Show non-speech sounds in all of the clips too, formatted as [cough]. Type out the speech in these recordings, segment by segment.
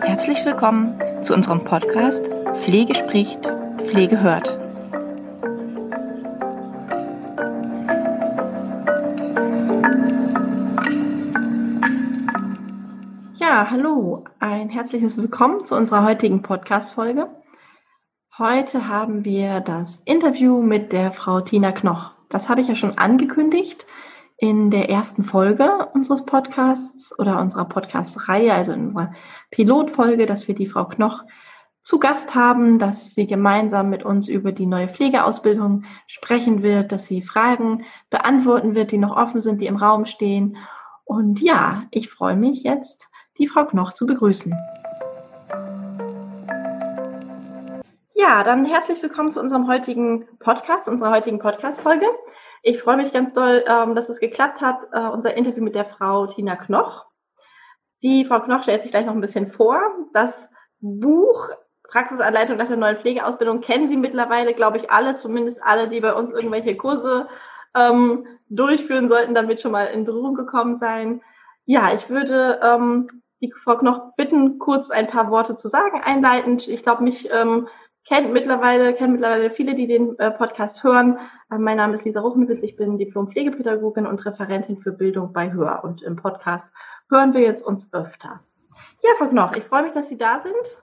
Herzlich willkommen zu unserem Podcast Pflege spricht, Pflege hört. Ja, hallo, ein herzliches Willkommen zu unserer heutigen Podcast-Folge. Heute haben wir das Interview mit der Frau Tina Knoch. Das habe ich ja schon angekündigt in der ersten Folge unseres Podcasts oder unserer Podcast-Reihe, also in unserer Pilotfolge, dass wir die Frau Knoch zu Gast haben, dass sie gemeinsam mit uns über die neue Pflegeausbildung sprechen wird, dass sie Fragen beantworten wird, die noch offen sind, die im Raum stehen. Und ja, ich freue mich jetzt, die Frau Knoch zu begrüßen. Ja, dann herzlich willkommen zu unserem heutigen Podcast, unserer heutigen Podcast-Folge. Ich freue mich ganz doll, ähm, dass es geklappt hat, äh, unser Interview mit der Frau Tina Knoch. Die Frau Knoch stellt sich gleich noch ein bisschen vor. Das Buch Praxisanleitung nach der neuen Pflegeausbildung kennen Sie mittlerweile, glaube ich, alle, zumindest alle, die bei uns irgendwelche Kurse ähm, durchführen sollten, damit schon mal in Berührung gekommen sein. Ja, ich würde ähm, die Frau Knoch bitten, kurz ein paar Worte zu sagen, einleitend. Ich glaube, mich ähm, kennt mittlerweile, kennen mittlerweile viele, die den äh, Podcast hören. Äh, mein Name ist Lisa Ruchenwitz, ich bin Diplom-Pflegepädagogin und Referentin für Bildung bei Hör. Und im Podcast hören wir jetzt uns öfter. Ja, Frau Knoch, ich freue mich, dass Sie da sind.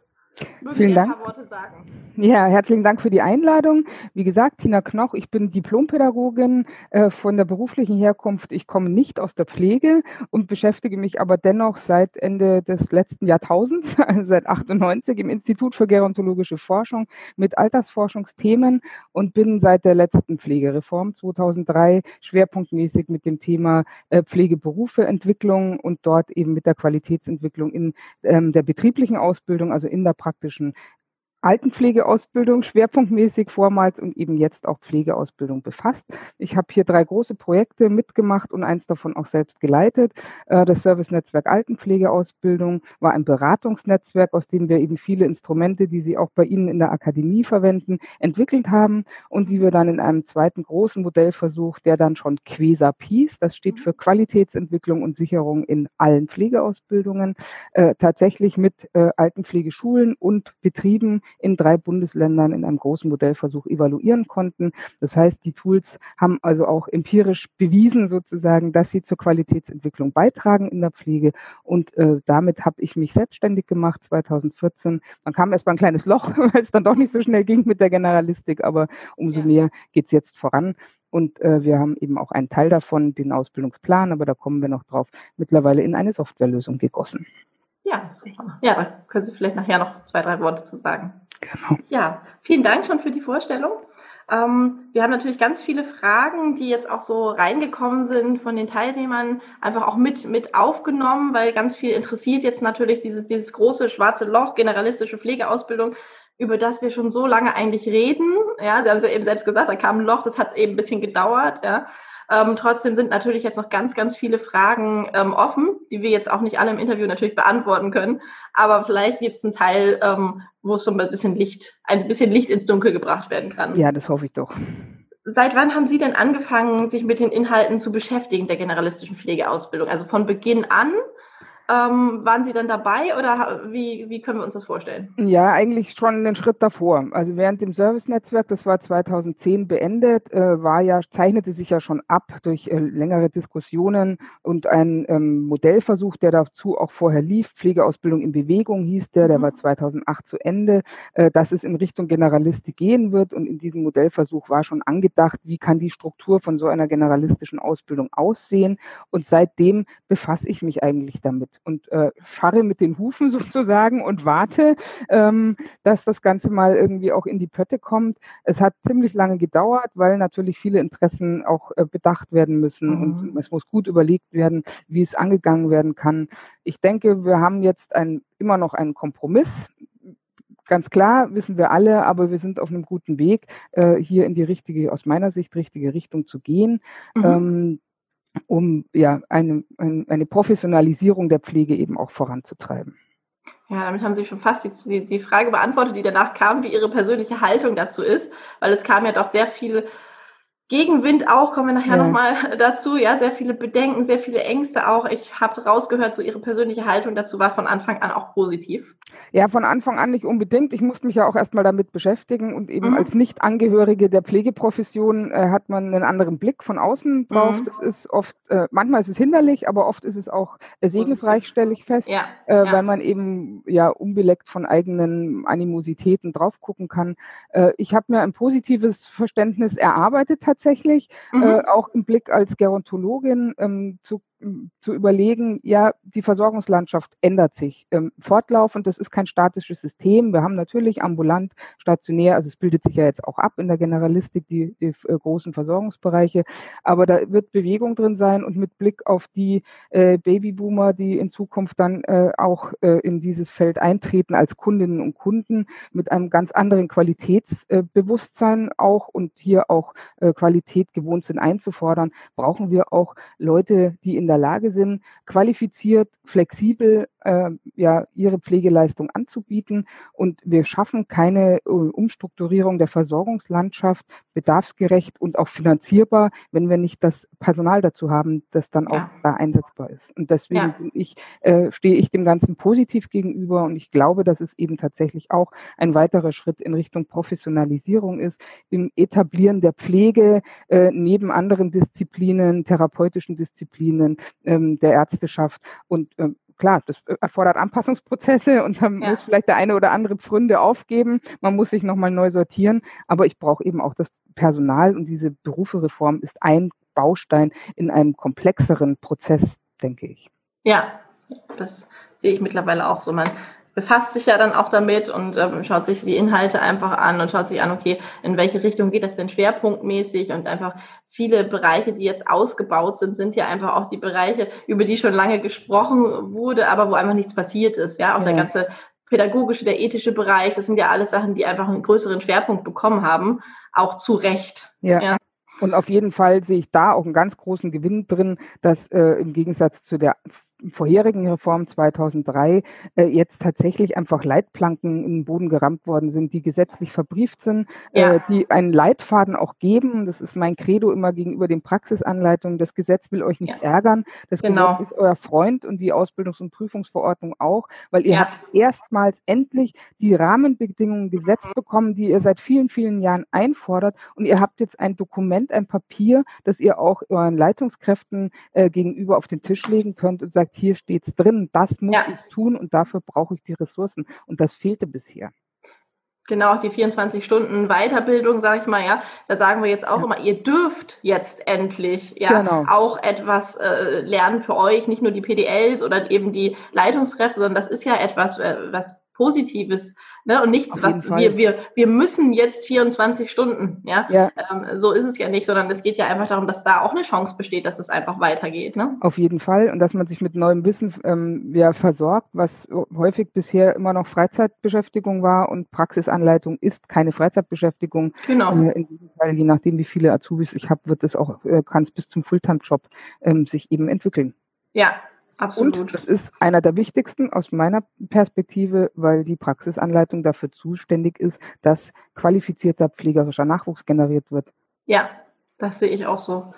Mögen Vielen Dank. ein paar Worte sagen? Ja, herzlichen Dank für die Einladung. Wie gesagt, Tina Knoch, ich bin Diplompädagogin äh, von der beruflichen Herkunft. Ich komme nicht aus der Pflege und beschäftige mich aber dennoch seit Ende des letzten Jahrtausends, [laughs] also seit 98 im Institut für Gerontologische Forschung mit Altersforschungsthemen und bin seit der letzten Pflegereform 2003 schwerpunktmäßig mit dem Thema äh, Pflegeberufeentwicklung und dort eben mit der Qualitätsentwicklung in ähm, der betrieblichen Ausbildung, also in der praktischen Altenpflegeausbildung schwerpunktmäßig vormals und eben jetzt auch Pflegeausbildung befasst. Ich habe hier drei große Projekte mitgemacht und eins davon auch selbst geleitet. Äh, das Service-Netzwerk Altenpflegeausbildung war ein Beratungsnetzwerk, aus dem wir eben viele Instrumente, die Sie auch bei Ihnen in der Akademie verwenden, entwickelt haben und die wir dann in einem zweiten großen Modellversuch, der dann schon QUESAP hieß, das steht für Qualitätsentwicklung und Sicherung in allen Pflegeausbildungen, äh, tatsächlich mit äh, Altenpflegeschulen und Betrieben in drei Bundesländern in einem großen Modellversuch evaluieren konnten. Das heißt, die Tools haben also auch empirisch bewiesen sozusagen, dass sie zur Qualitätsentwicklung beitragen in der Pflege. Und äh, damit habe ich mich selbstständig gemacht 2014. Dann kam erst mal ein kleines Loch, [laughs] weil es dann doch nicht so schnell ging mit der Generalistik, aber umso ja. mehr geht es jetzt voran. Und äh, wir haben eben auch einen Teil davon, den Ausbildungsplan, aber da kommen wir noch drauf, mittlerweile in eine Softwarelösung gegossen. Ja, super. Ja, da können Sie vielleicht nachher noch zwei, drei Worte zu sagen. Genau. Ja, vielen Dank schon für die Vorstellung. Ähm, wir haben natürlich ganz viele Fragen, die jetzt auch so reingekommen sind von den Teilnehmern, einfach auch mit, mit aufgenommen, weil ganz viel interessiert jetzt natürlich dieses, dieses große schwarze Loch, generalistische Pflegeausbildung, über das wir schon so lange eigentlich reden. Ja, Sie haben es ja eben selbst gesagt, da kam ein Loch, das hat eben ein bisschen gedauert. Ja. Ähm, trotzdem sind natürlich jetzt noch ganz, ganz viele Fragen ähm, offen, die wir jetzt auch nicht alle im Interview natürlich beantworten können. Aber vielleicht gibt es einen Teil, ähm, wo es schon ein bisschen Licht, ein bisschen Licht ins Dunkel gebracht werden kann. Ja, das hoffe ich doch. Seit wann haben Sie denn angefangen, sich mit den Inhalten zu beschäftigen der generalistischen Pflegeausbildung? Also von Beginn an ähm, waren Sie dann dabei oder wie, wie können wir uns das vorstellen? Ja, eigentlich schon einen Schritt davor. Also während dem Service-Netzwerk, das war 2010 beendet, äh, war ja, zeichnete sich ja schon ab durch äh, längere Diskussionen und ein ähm, Modellversuch, der dazu auch vorher lief, Pflegeausbildung in Bewegung hieß der, der mhm. war 2008 zu Ende, äh, dass es in Richtung Generalistik gehen wird und in diesem Modellversuch war schon angedacht, wie kann die Struktur von so einer generalistischen Ausbildung aussehen und seitdem befasse ich mich eigentlich damit und äh, scharre mit den Hufen [laughs] sozusagen und warte, ähm, dass das Ganze mal irgendwie auch in die Pötte kommt. Es hat ziemlich lange gedauert, weil natürlich viele Interessen auch äh, bedacht werden müssen mhm. und es muss gut überlegt werden, wie es angegangen werden kann. Ich denke, wir haben jetzt ein, immer noch einen Kompromiss ganz klar, wissen wir alle, aber wir sind auf einem guten Weg, äh, hier in die richtige, aus meiner Sicht, richtige Richtung zu gehen. Mhm. Ähm, um ja eine, eine Professionalisierung der Pflege eben auch voranzutreiben. Ja, damit haben Sie schon fast die, die Frage beantwortet, die danach kam, wie Ihre persönliche Haltung dazu ist, weil es kam ja doch sehr viel Gegenwind auch, kommen wir nachher ja. nochmal [laughs] dazu. Ja, sehr viele Bedenken, sehr viele Ängste auch. Ich habe rausgehört, so Ihre persönliche Haltung dazu war von Anfang an auch positiv. Ja, von Anfang an nicht unbedingt. Ich musste mich ja auch erstmal damit beschäftigen und eben mhm. als Nicht-Angehörige der Pflegeprofession äh, hat man einen anderen Blick von außen drauf. Mhm. Das ist oft, äh, manchmal ist es hinderlich, aber oft ist es auch äh, segensreich, stelle ich fest, ja. Äh, ja. weil man eben ja unbeleckt von eigenen Animositäten drauf gucken kann. Äh, ich habe mir ein positives Verständnis erarbeitet tatsächlich, mhm. Äh, auch im Blick als Gerontologin ähm, zu zu überlegen, ja, die Versorgungslandschaft ändert sich ähm, fortlaufend. Das ist kein statisches System. Wir haben natürlich ambulant, stationär, also es bildet sich ja jetzt auch ab in der Generalistik, die, die äh, großen Versorgungsbereiche. Aber da wird Bewegung drin sein und mit Blick auf die äh, Babyboomer, die in Zukunft dann äh, auch äh, in dieses Feld eintreten als Kundinnen und Kunden mit einem ganz anderen Qualitätsbewusstsein auch und hier auch äh, Qualität gewohnt sind einzufordern, brauchen wir auch Leute, die in in der Lage sind, qualifiziert, flexibel äh, ja, ihre Pflegeleistung anzubieten. Und wir schaffen keine äh, Umstrukturierung der Versorgungslandschaft bedarfsgerecht und auch finanzierbar, wenn wir nicht das Personal dazu haben, das dann auch da einsetzbar ist. Und deswegen ja. ich, äh, stehe ich dem Ganzen positiv gegenüber und ich glaube, dass es eben tatsächlich auch ein weiterer Schritt in Richtung Professionalisierung ist, im Etablieren der Pflege äh, neben anderen Disziplinen, therapeutischen Disziplinen, ähm, der Ärzteschaft. Und ähm, klar, das erfordert Anpassungsprozesse und dann ja. muss vielleicht der eine oder andere Pfründe aufgeben. Man muss sich nochmal neu sortieren. Aber ich brauche eben auch das Personal und diese Berufereform ist ein Baustein in einem komplexeren Prozess, denke ich. Ja, das sehe ich mittlerweile auch so. Man befasst sich ja dann auch damit und ähm, schaut sich die Inhalte einfach an und schaut sich an, okay, in welche Richtung geht das denn schwerpunktmäßig und einfach viele Bereiche, die jetzt ausgebaut sind, sind ja einfach auch die Bereiche, über die schon lange gesprochen wurde, aber wo einfach nichts passiert ist, ja, auch ja. der ganze pädagogische, der ethische Bereich, das sind ja alles Sachen, die einfach einen größeren Schwerpunkt bekommen haben, auch zu Recht. ja. ja. Und auf jeden Fall sehe ich da auch einen ganz großen Gewinn drin, dass äh, im Gegensatz zu der vorherigen Reform 2003 äh, jetzt tatsächlich einfach Leitplanken in den Boden gerammt worden sind, die gesetzlich verbrieft sind, ja. äh, die einen Leitfaden auch geben. Das ist mein Credo immer gegenüber den Praxisanleitungen. Das Gesetz will euch nicht ja. ärgern. Das genau. Gesetz ist euer Freund und die Ausbildungs- und Prüfungsverordnung auch, weil ihr ja. habt erstmals endlich die Rahmenbedingungen gesetzt bekommen, die ihr seit vielen, vielen Jahren einfordert. Und ihr habt jetzt ein Dokument, ein Papier, das ihr auch euren Leitungskräften äh, gegenüber auf den Tisch legen könnt und sagt, sagt, hier steht es drin, das muss ja. ich tun und dafür brauche ich die Ressourcen. Und das fehlte bisher. Genau, die 24 Stunden Weiterbildung, sage ich mal, ja, da sagen wir jetzt auch ja. immer, ihr dürft jetzt endlich ja genau. auch etwas äh, lernen für euch, nicht nur die PDLs oder eben die Leitungskräfte, sondern das ist ja etwas, äh, was Positives ne? und nichts, was wir, wir, wir müssen jetzt 24 Stunden. Ja, ja. Ähm, so ist es ja nicht, sondern es geht ja einfach darum, dass da auch eine Chance besteht, dass es einfach weitergeht. Ne? Auf jeden Fall und dass man sich mit neuem Wissen ähm, ja, versorgt, was häufig bisher immer noch Freizeitbeschäftigung war und Praxisanleitung ist keine Freizeitbeschäftigung. Genau. Äh, in diesem Fall, je nachdem, wie viele Azubis ich habe, wird es auch, äh, kann es bis zum Fulltime-Job ähm, sich eben entwickeln. Ja, Absolut. Und das ist einer der wichtigsten aus meiner Perspektive, weil die Praxisanleitung dafür zuständig ist, dass qualifizierter pflegerischer Nachwuchs generiert wird. Ja, das sehe ich auch so.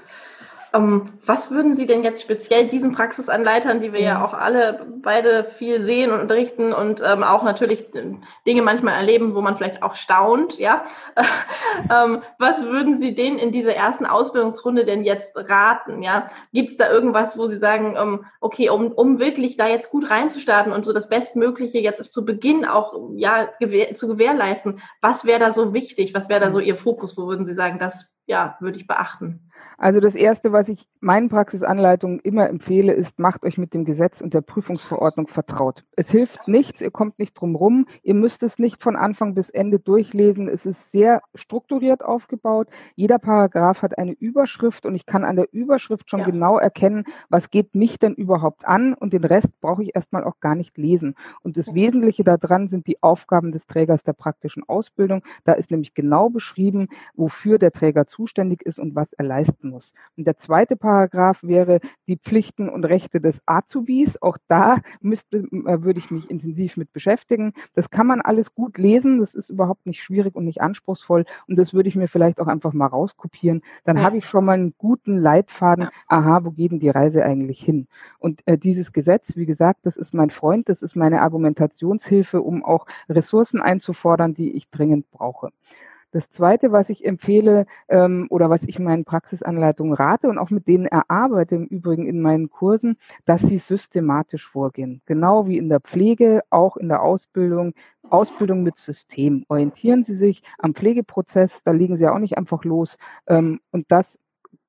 Ähm, was würden Sie denn jetzt speziell diesen Praxisanleitern, die wir ja, ja auch alle beide viel sehen und unterrichten und ähm, auch natürlich äh, Dinge manchmal erleben, wo man vielleicht auch staunt, ja? [laughs] ähm, was würden Sie denen in dieser ersten Ausbildungsrunde denn jetzt raten, ja? Gibt es da irgendwas, wo Sie sagen, ähm, okay, um, um wirklich da jetzt gut reinzustarten und so das Bestmögliche jetzt zu Beginn auch ja gewähr zu gewährleisten, was wäre da so wichtig? Was wäre da so Ihr Fokus? Wo würden Sie sagen, das ja würde ich beachten? Also das Erste, was ich meinen Praxisanleitungen immer empfehle, ist, macht euch mit dem Gesetz und der Prüfungsverordnung vertraut. Es hilft nichts, ihr kommt nicht drum rum, ihr müsst es nicht von Anfang bis Ende durchlesen. Es ist sehr strukturiert aufgebaut. Jeder Paragraph hat eine Überschrift und ich kann an der Überschrift schon ja. genau erkennen, was geht mich denn überhaupt an und den Rest brauche ich erstmal auch gar nicht lesen. Und das Wesentliche daran sind die Aufgaben des Trägers der praktischen Ausbildung. Da ist nämlich genau beschrieben, wofür der Träger zuständig ist und was er leisten muss. Und der zweite Paragraph wäre die Pflichten und Rechte des Azubis. Auch da müsste, äh, würde ich mich intensiv mit beschäftigen. Das kann man alles gut lesen. Das ist überhaupt nicht schwierig und nicht anspruchsvoll. Und das würde ich mir vielleicht auch einfach mal rauskopieren. Dann ja. habe ich schon mal einen guten Leitfaden. Aha, wo geht denn die Reise eigentlich hin? Und äh, dieses Gesetz, wie gesagt, das ist mein Freund. Das ist meine Argumentationshilfe, um auch Ressourcen einzufordern, die ich dringend brauche. Das Zweite, was ich empfehle ähm, oder was ich in meinen Praxisanleitungen rate und auch mit denen erarbeite im Übrigen in meinen Kursen, dass sie systematisch vorgehen. Genau wie in der Pflege, auch in der Ausbildung. Ausbildung mit System. Orientieren Sie sich am Pflegeprozess, da legen Sie auch nicht einfach los. Ähm, und das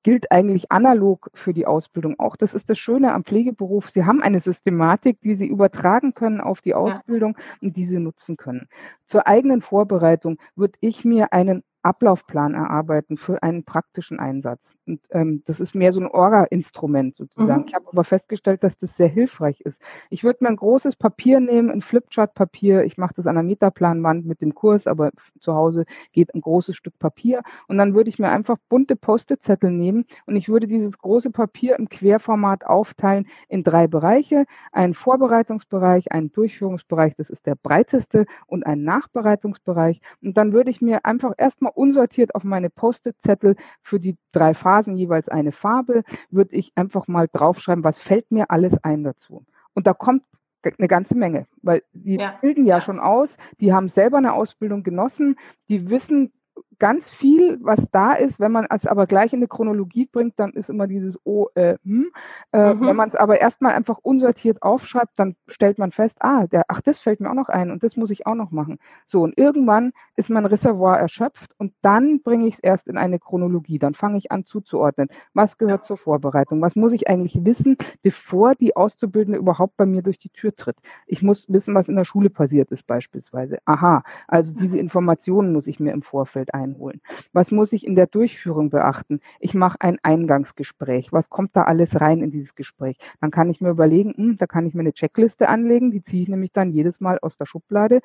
gilt eigentlich analog für die Ausbildung auch. Das ist das Schöne am Pflegeberuf. Sie haben eine Systematik, die Sie übertragen können auf die Ausbildung ja. und die Sie nutzen können. Zur eigenen Vorbereitung würde ich mir einen Ablaufplan erarbeiten für einen praktischen Einsatz. Und ähm, das ist mehr so ein Orga-Instrument sozusagen. Mhm. Ich habe aber festgestellt, dass das sehr hilfreich ist. Ich würde mir ein großes Papier nehmen, ein Flipchart-Papier. Ich mache das an der Metaplanwand mit dem Kurs, aber zu Hause geht ein großes Stück Papier. Und dann würde ich mir einfach bunte Post-it-Zettel nehmen und ich würde dieses große Papier im Querformat aufteilen in drei Bereiche. Einen Vorbereitungsbereich, einen Durchführungsbereich, das ist der breiteste, und einen Nachbereitungsbereich. Und dann würde ich mir einfach erstmal immer unsortiert auf meine Post-it-Zettel für die drei Phasen jeweils eine Farbe, würde ich einfach mal draufschreiben, was fällt mir alles ein dazu. Und da kommt eine ganze Menge, weil die ja. bilden ja schon aus, die haben selber eine Ausbildung genossen, die wissen ganz viel, was da ist. Wenn man es aber gleich in eine Chronologie bringt, dann ist immer dieses Oh, äh, hm. Äh, mhm. Wenn man es aber erstmal einfach unsortiert aufschreibt, dann stellt man fest, ah, der, ach, das fällt mir auch noch ein und das muss ich auch noch machen. So, und irgendwann ist mein Reservoir erschöpft und dann bringe ich es erst in eine Chronologie. Dann fange ich an zuzuordnen. Was gehört zur Vorbereitung? Was muss ich eigentlich wissen, bevor die Auszubildende überhaupt bei mir durch die Tür tritt? Ich muss wissen, was in der Schule passiert ist beispielsweise. Aha, also diese Informationen muss ich mir im Vorfeld ein einholen? Was muss ich in der Durchführung beachten? Ich mache ein Eingangsgespräch. Was kommt da alles rein in dieses Gespräch? Dann kann ich mir überlegen, hm, da kann ich mir eine Checkliste anlegen, die ziehe ich nämlich dann jedes Mal aus der Schublade.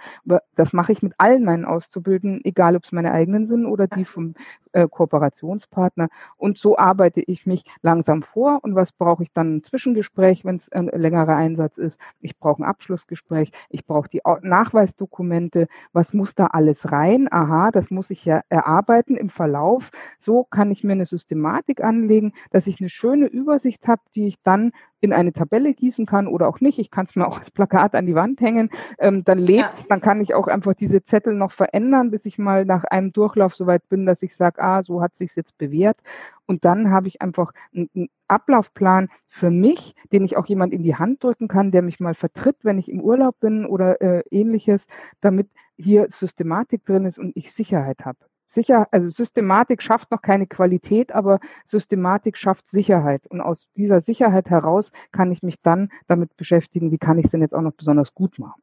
Das mache ich mit allen meinen Auszubildenden, egal ob es meine eigenen sind oder die vom äh, Kooperationspartner. Und so arbeite ich mich langsam vor. Und was brauche ich dann? Ein Zwischengespräch, wenn es ein längerer Einsatz ist. Ich brauche ein Abschlussgespräch. Ich brauche die Nachweisdokumente. Was muss da alles rein? Aha, das muss ich ja erarbeiten im Verlauf. So kann ich mir eine Systematik anlegen, dass ich eine schöne Übersicht habe, die ich dann in eine Tabelle gießen kann oder auch nicht. Ich kann es mir [laughs] auch als Plakat an die Wand hängen. Ähm, dann lebt ja. dann kann ich auch einfach diese Zettel noch verändern, bis ich mal nach einem Durchlauf so weit bin, dass ich sage, ah, so hat sich jetzt bewährt. Und dann habe ich einfach einen Ablaufplan für mich, den ich auch jemand in die Hand drücken kann, der mich mal vertritt, wenn ich im Urlaub bin oder äh, ähnliches, damit hier Systematik drin ist und ich Sicherheit habe. Sicher, also Systematik schafft noch keine Qualität, aber Systematik schafft Sicherheit. Und aus dieser Sicherheit heraus kann ich mich dann damit beschäftigen, wie kann ich es denn jetzt auch noch besonders gut machen.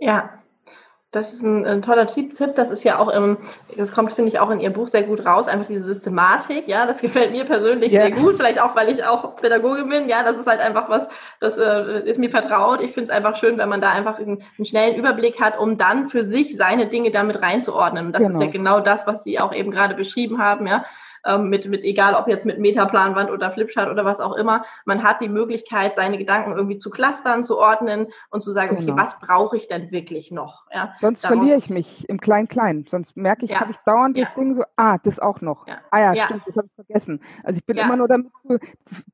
Ja, das ist ein, ein, toller Tipp. Das ist ja auch im, das kommt, finde ich, auch in Ihrem Buch sehr gut raus, einfach diese Systematik. Ja, das gefällt mir persönlich yeah. sehr gut. Vielleicht auch, weil ich auch Pädagogin bin. Ja, das ist halt einfach was, das äh, ist mir vertraut. Ich finde es einfach schön, wenn man da einfach einen, einen, schnellen Überblick hat, um dann für sich seine Dinge damit reinzuordnen. Und das genau. ist ja genau. genau das, was Sie auch eben gerade beschrieben haben. Ja, ähm, mit, mit, egal ob jetzt mit Metaplanwand oder Flipchart oder was auch immer. Man hat die Möglichkeit, seine Gedanken irgendwie zu clustern, zu ordnen und zu sagen, genau. okay, was brauche ich denn wirklich noch? Ja, sonst Daraus, verliere ich mich im Klein-Klein. Sonst merke ich, ja. habe ich dauernd ja. das Ding so, ah, das auch noch. Ah ja, stimmt, das habe ich vergessen. Also ich bin immer nur damit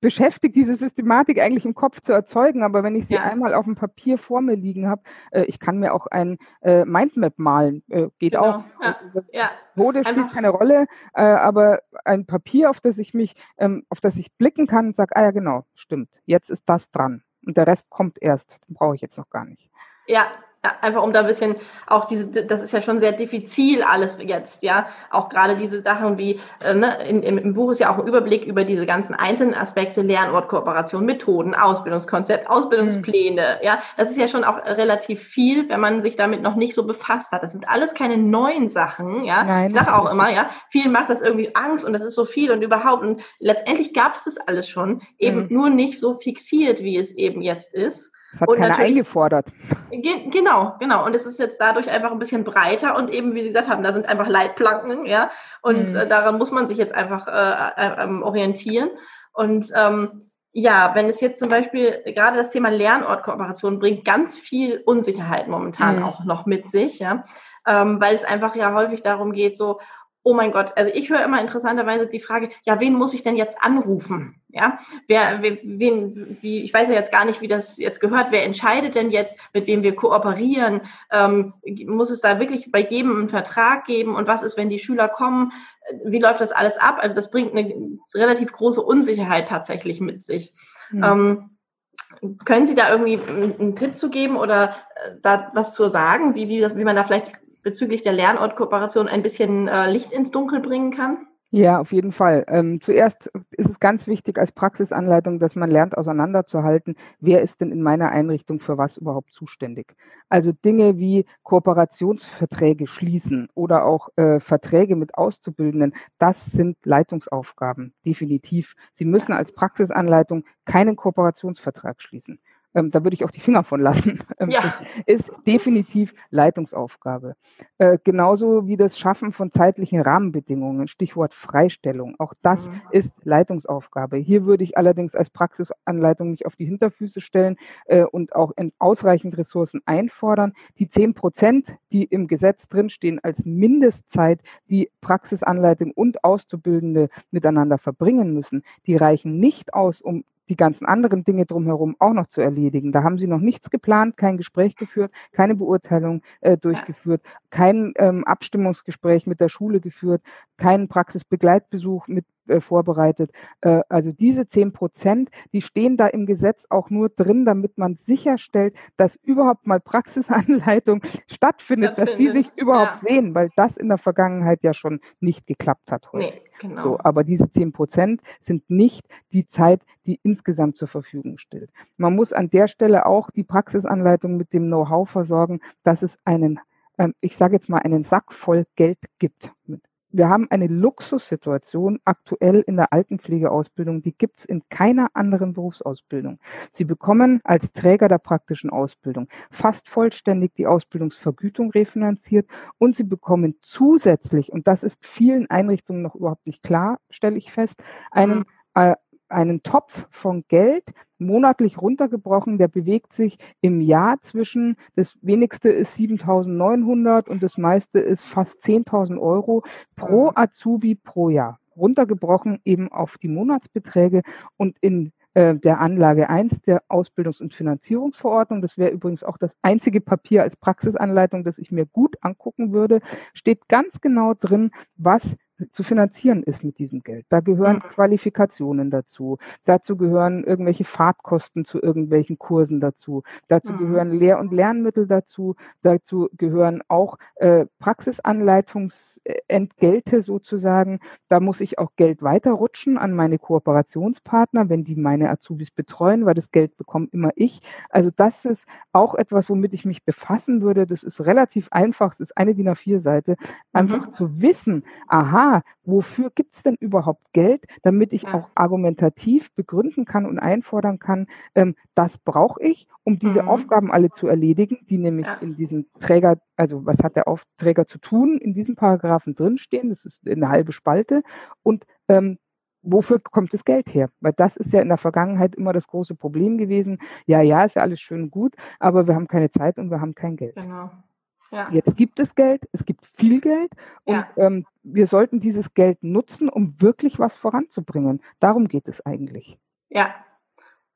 beschäftigt, diese Systematik eigentlich im Kopf zu erzeugen, aber wenn ich sie einmal auf dem Papier vor mir liegen habe, äh, ich kann mir auch ein äh, Mindmap malen, äh, geht genau. auch. Ja. Also, ja. Mode spielt keine Rolle, äh, aber ein Papier, auf das ich mich, ähm, auf das ich blicken kann und sage, ah ja, genau, stimmt, jetzt ist das dran. Und der Rest kommt erst, brauche ich jetzt noch gar nicht. Ja, ja, einfach um da ein bisschen auch diese, das ist ja schon sehr diffizil alles jetzt, ja. Auch gerade diese Sachen wie, äh, ne, in, im, im Buch ist ja auch ein Überblick über diese ganzen einzelnen Aspekte, Lernort, Kooperation, Methoden, Ausbildungskonzept, Ausbildungspläne, mhm. ja. Das ist ja schon auch relativ viel, wenn man sich damit noch nicht so befasst hat. Das sind alles keine neuen Sachen, ja. Nein. Ich sage auch immer, ja, vielen macht das irgendwie Angst und das ist so viel und überhaupt. Und letztendlich gab es das alles schon, eben mhm. nur nicht so fixiert, wie es eben jetzt ist. Das hat und keiner eingefordert. Ge genau, genau. Und es ist jetzt dadurch einfach ein bisschen breiter und eben, wie Sie gesagt haben, da sind einfach Leitplanken, ja. Und mhm. äh, daran muss man sich jetzt einfach äh, äh, ähm, orientieren. Und ähm, ja, wenn es jetzt zum Beispiel gerade das Thema Lernortkooperation bringt ganz viel Unsicherheit momentan mhm. auch noch mit sich, ja, ähm, weil es einfach ja häufig darum geht, so, oh mein Gott, also ich höre immer interessanterweise die Frage, ja, wen muss ich denn jetzt anrufen? Ja, wer, wen, wie, ich weiß ja jetzt gar nicht, wie das jetzt gehört. Wer entscheidet denn jetzt, mit wem wir kooperieren? Ähm, muss es da wirklich bei jedem einen Vertrag geben? Und was ist, wenn die Schüler kommen? Wie läuft das alles ab? Also das bringt eine relativ große Unsicherheit tatsächlich mit sich. Mhm. Ähm, können Sie da irgendwie einen Tipp zu geben oder äh, da was zu sagen, wie, wie, das, wie man da vielleicht bezüglich der Lernortkooperation ein bisschen äh, Licht ins Dunkel bringen kann? Ja, auf jeden Fall. Ähm, zuerst ist es ganz wichtig als Praxisanleitung, dass man lernt auseinanderzuhalten, wer ist denn in meiner Einrichtung für was überhaupt zuständig. Also Dinge wie Kooperationsverträge schließen oder auch äh, Verträge mit Auszubildenden, das sind Leitungsaufgaben, definitiv. Sie müssen als Praxisanleitung keinen Kooperationsvertrag schließen. Ähm, da würde ich auch die Finger von lassen. [laughs] Ähm, ja. Ist definitiv Leitungsaufgabe. Äh, genauso wie das Schaffen von zeitlichen Rahmenbedingungen, Stichwort Freistellung. Auch das mhm. ist Leitungsaufgabe. Hier würde ich allerdings als Praxisanleitung mich auf die Hinterfüße stellen äh, und auch in ausreichend Ressourcen einfordern. Die zehn Prozent, die im Gesetz drinstehen als Mindestzeit, die Praxisanleitung und Auszubildende miteinander verbringen müssen, die reichen nicht aus, um die ganzen anderen Dinge drumherum auch noch zu erledigen. Da haben sie noch nichts geplant, kein Gespräch geführt, keine Beurteilung äh, durchgeführt, kein ähm, Abstimmungsgespräch mit der Schule geführt, keinen Praxisbegleitbesuch mit äh, vorbereitet. Äh, also diese zehn Prozent, die stehen da im Gesetz auch nur drin, damit man sicherstellt, dass überhaupt mal Praxisanleitung stattfindet, [laughs] stattfindet. dass die sich überhaupt ja. sehen, weil das in der Vergangenheit ja schon nicht geklappt hat heute. Nee, genau. So, aber diese zehn Prozent sind nicht die Zeit, die insgesamt zur Verfügung steht. Man muss an der Stelle auch die Praxisanleitung mit dem Know-how versorgen, dass es einen ähm, ich sage jetzt mal, einen Sack voll Geld gibt wir haben eine Luxussituation aktuell in der Altenpflegeausbildung, die gibt es in keiner anderen Berufsausbildung. Sie bekommen als Träger der praktischen Ausbildung fast vollständig die Ausbildungsvergütung refinanziert und sie bekommen zusätzlich, und das ist vielen Einrichtungen noch überhaupt nicht klar, stelle ich fest, einen mhm. äh, einen Topf von Geld monatlich runtergebrochen, der bewegt sich im Jahr zwischen, das wenigste ist 7.900 und das meiste ist fast 10.000 Euro pro Azubi pro Jahr. Runtergebrochen eben auf die Monatsbeträge und in äh, der Anlage 1 der Ausbildungs- und Finanzierungsverordnung, das wäre übrigens auch das einzige Papier als Praxisanleitung, das ich mir gut angucken würde, steht ganz genau drin, was zu finanzieren ist mit diesem Geld. Da gehören mhm. Qualifikationen dazu. Dazu gehören irgendwelche Fahrtkosten zu irgendwelchen Kursen dazu. Dazu mhm. gehören Lehr- und Lernmittel dazu. Dazu gehören auch äh, Praxisanleitungsentgelte sozusagen. Da muss ich auch Geld weiterrutschen an meine Kooperationspartner, wenn die meine Azubis betreuen, weil das Geld bekomme immer ich. Also das ist auch etwas, womit ich mich befassen würde. Das ist relativ einfach. Es ist eine DIN A4-Seite. Einfach mhm. zu wissen, aha, wofür gibt es denn überhaupt Geld, damit ich auch argumentativ begründen kann und einfordern kann, ähm, das brauche ich, um diese mhm. Aufgaben alle zu erledigen, die nämlich ja. in diesem Träger, also was hat der Aufträger zu tun, in diesem Paragraphen drinstehen, das ist eine halbe Spalte und ähm, wofür kommt das Geld her? Weil das ist ja in der Vergangenheit immer das große Problem gewesen. Ja, ja, ist ja alles schön und gut, aber wir haben keine Zeit und wir haben kein Geld. Genau. Ja. Jetzt gibt es Geld, es gibt viel Geld und ja. ähm, wir sollten dieses Geld nutzen, um wirklich was voranzubringen. Darum geht es eigentlich. Ja,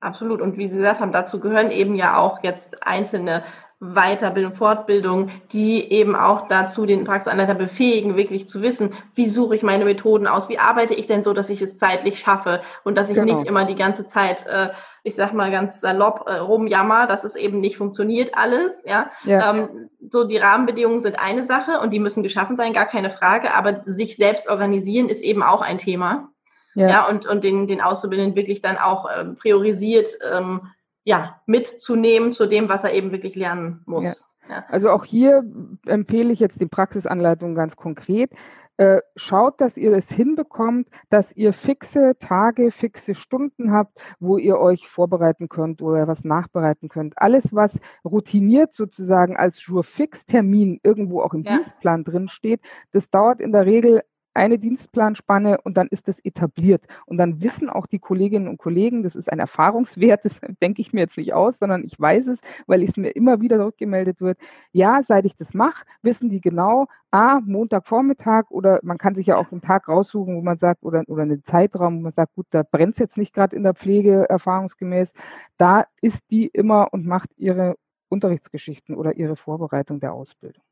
absolut. Und wie Sie gesagt haben, dazu gehören eben ja auch jetzt einzelne Weiterbildung, Fortbildung, die eben auch dazu den Praxisanleiter befähigen, wirklich zu wissen, wie suche ich meine Methoden aus, wie arbeite ich denn so, dass ich es zeitlich schaffe und dass ich genau. nicht immer die ganze Zeit, äh, ich sag mal ganz salopp, äh, rumjammer, dass es eben nicht funktioniert alles. Ja, ja. Ähm, so die Rahmenbedingungen sind eine Sache und die müssen geschaffen sein, gar keine Frage, aber sich selbst organisieren ist eben auch ein Thema. Ja, ja und, und den, den Auszubildenden wirklich dann auch ähm, priorisiert ähm, ja, mitzunehmen zu dem, was er eben wirklich lernen muss. Ja. Ja. Also auch hier empfehle ich jetzt die Praxisanleitung ganz konkret. äh, schaut, dass ihr es hinbekommt, dass ihr fixe Tage, fixe Stunden habt, wo ihr euch vorbereiten könnt oder was nachbereiten könnt. Alles, was routiniert sozusagen als Jour-Fix-Termin irgendwo auch im ja. Dienstplan drin steht, das dauert in der Regel eine Dienstplanspanne und dann ist das etabliert. Und dann wissen auch die Kolleginnen und Kollegen, das ist ein Erfahrungswert, das [laughs] denke ich mir jetzt nicht aus, sondern ich weiß es, weil es mir immer wieder rückgemeldet wird. Ja, seit ich das mache, wissen die genau, ah, Montagvormittag oder man kann sich ja auch einen Tag raussuchen, wo man sagt, oder, oder einen Zeitraum, wo man sagt, gut, da brennt es jetzt nicht gerade in der Pflege erfahrungsgemäß. Da ist die immer und macht ihre Unterrichtsgeschichten oder ihre Vorbereitung der Ausbildung.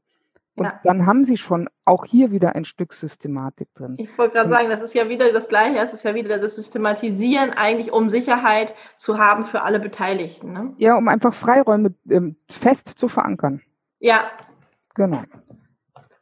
Und ja. dann haben Sie schon auch hier wieder ein Stück Systematik drin. Ich wollte gerade sagen, das ist ja wieder das Gleiche. Es ist ja wieder das Systematisieren eigentlich, um Sicherheit zu haben für alle Beteiligten. Ne? Ja, um einfach Freiräume ähm, fest zu verankern. Ja. Genau.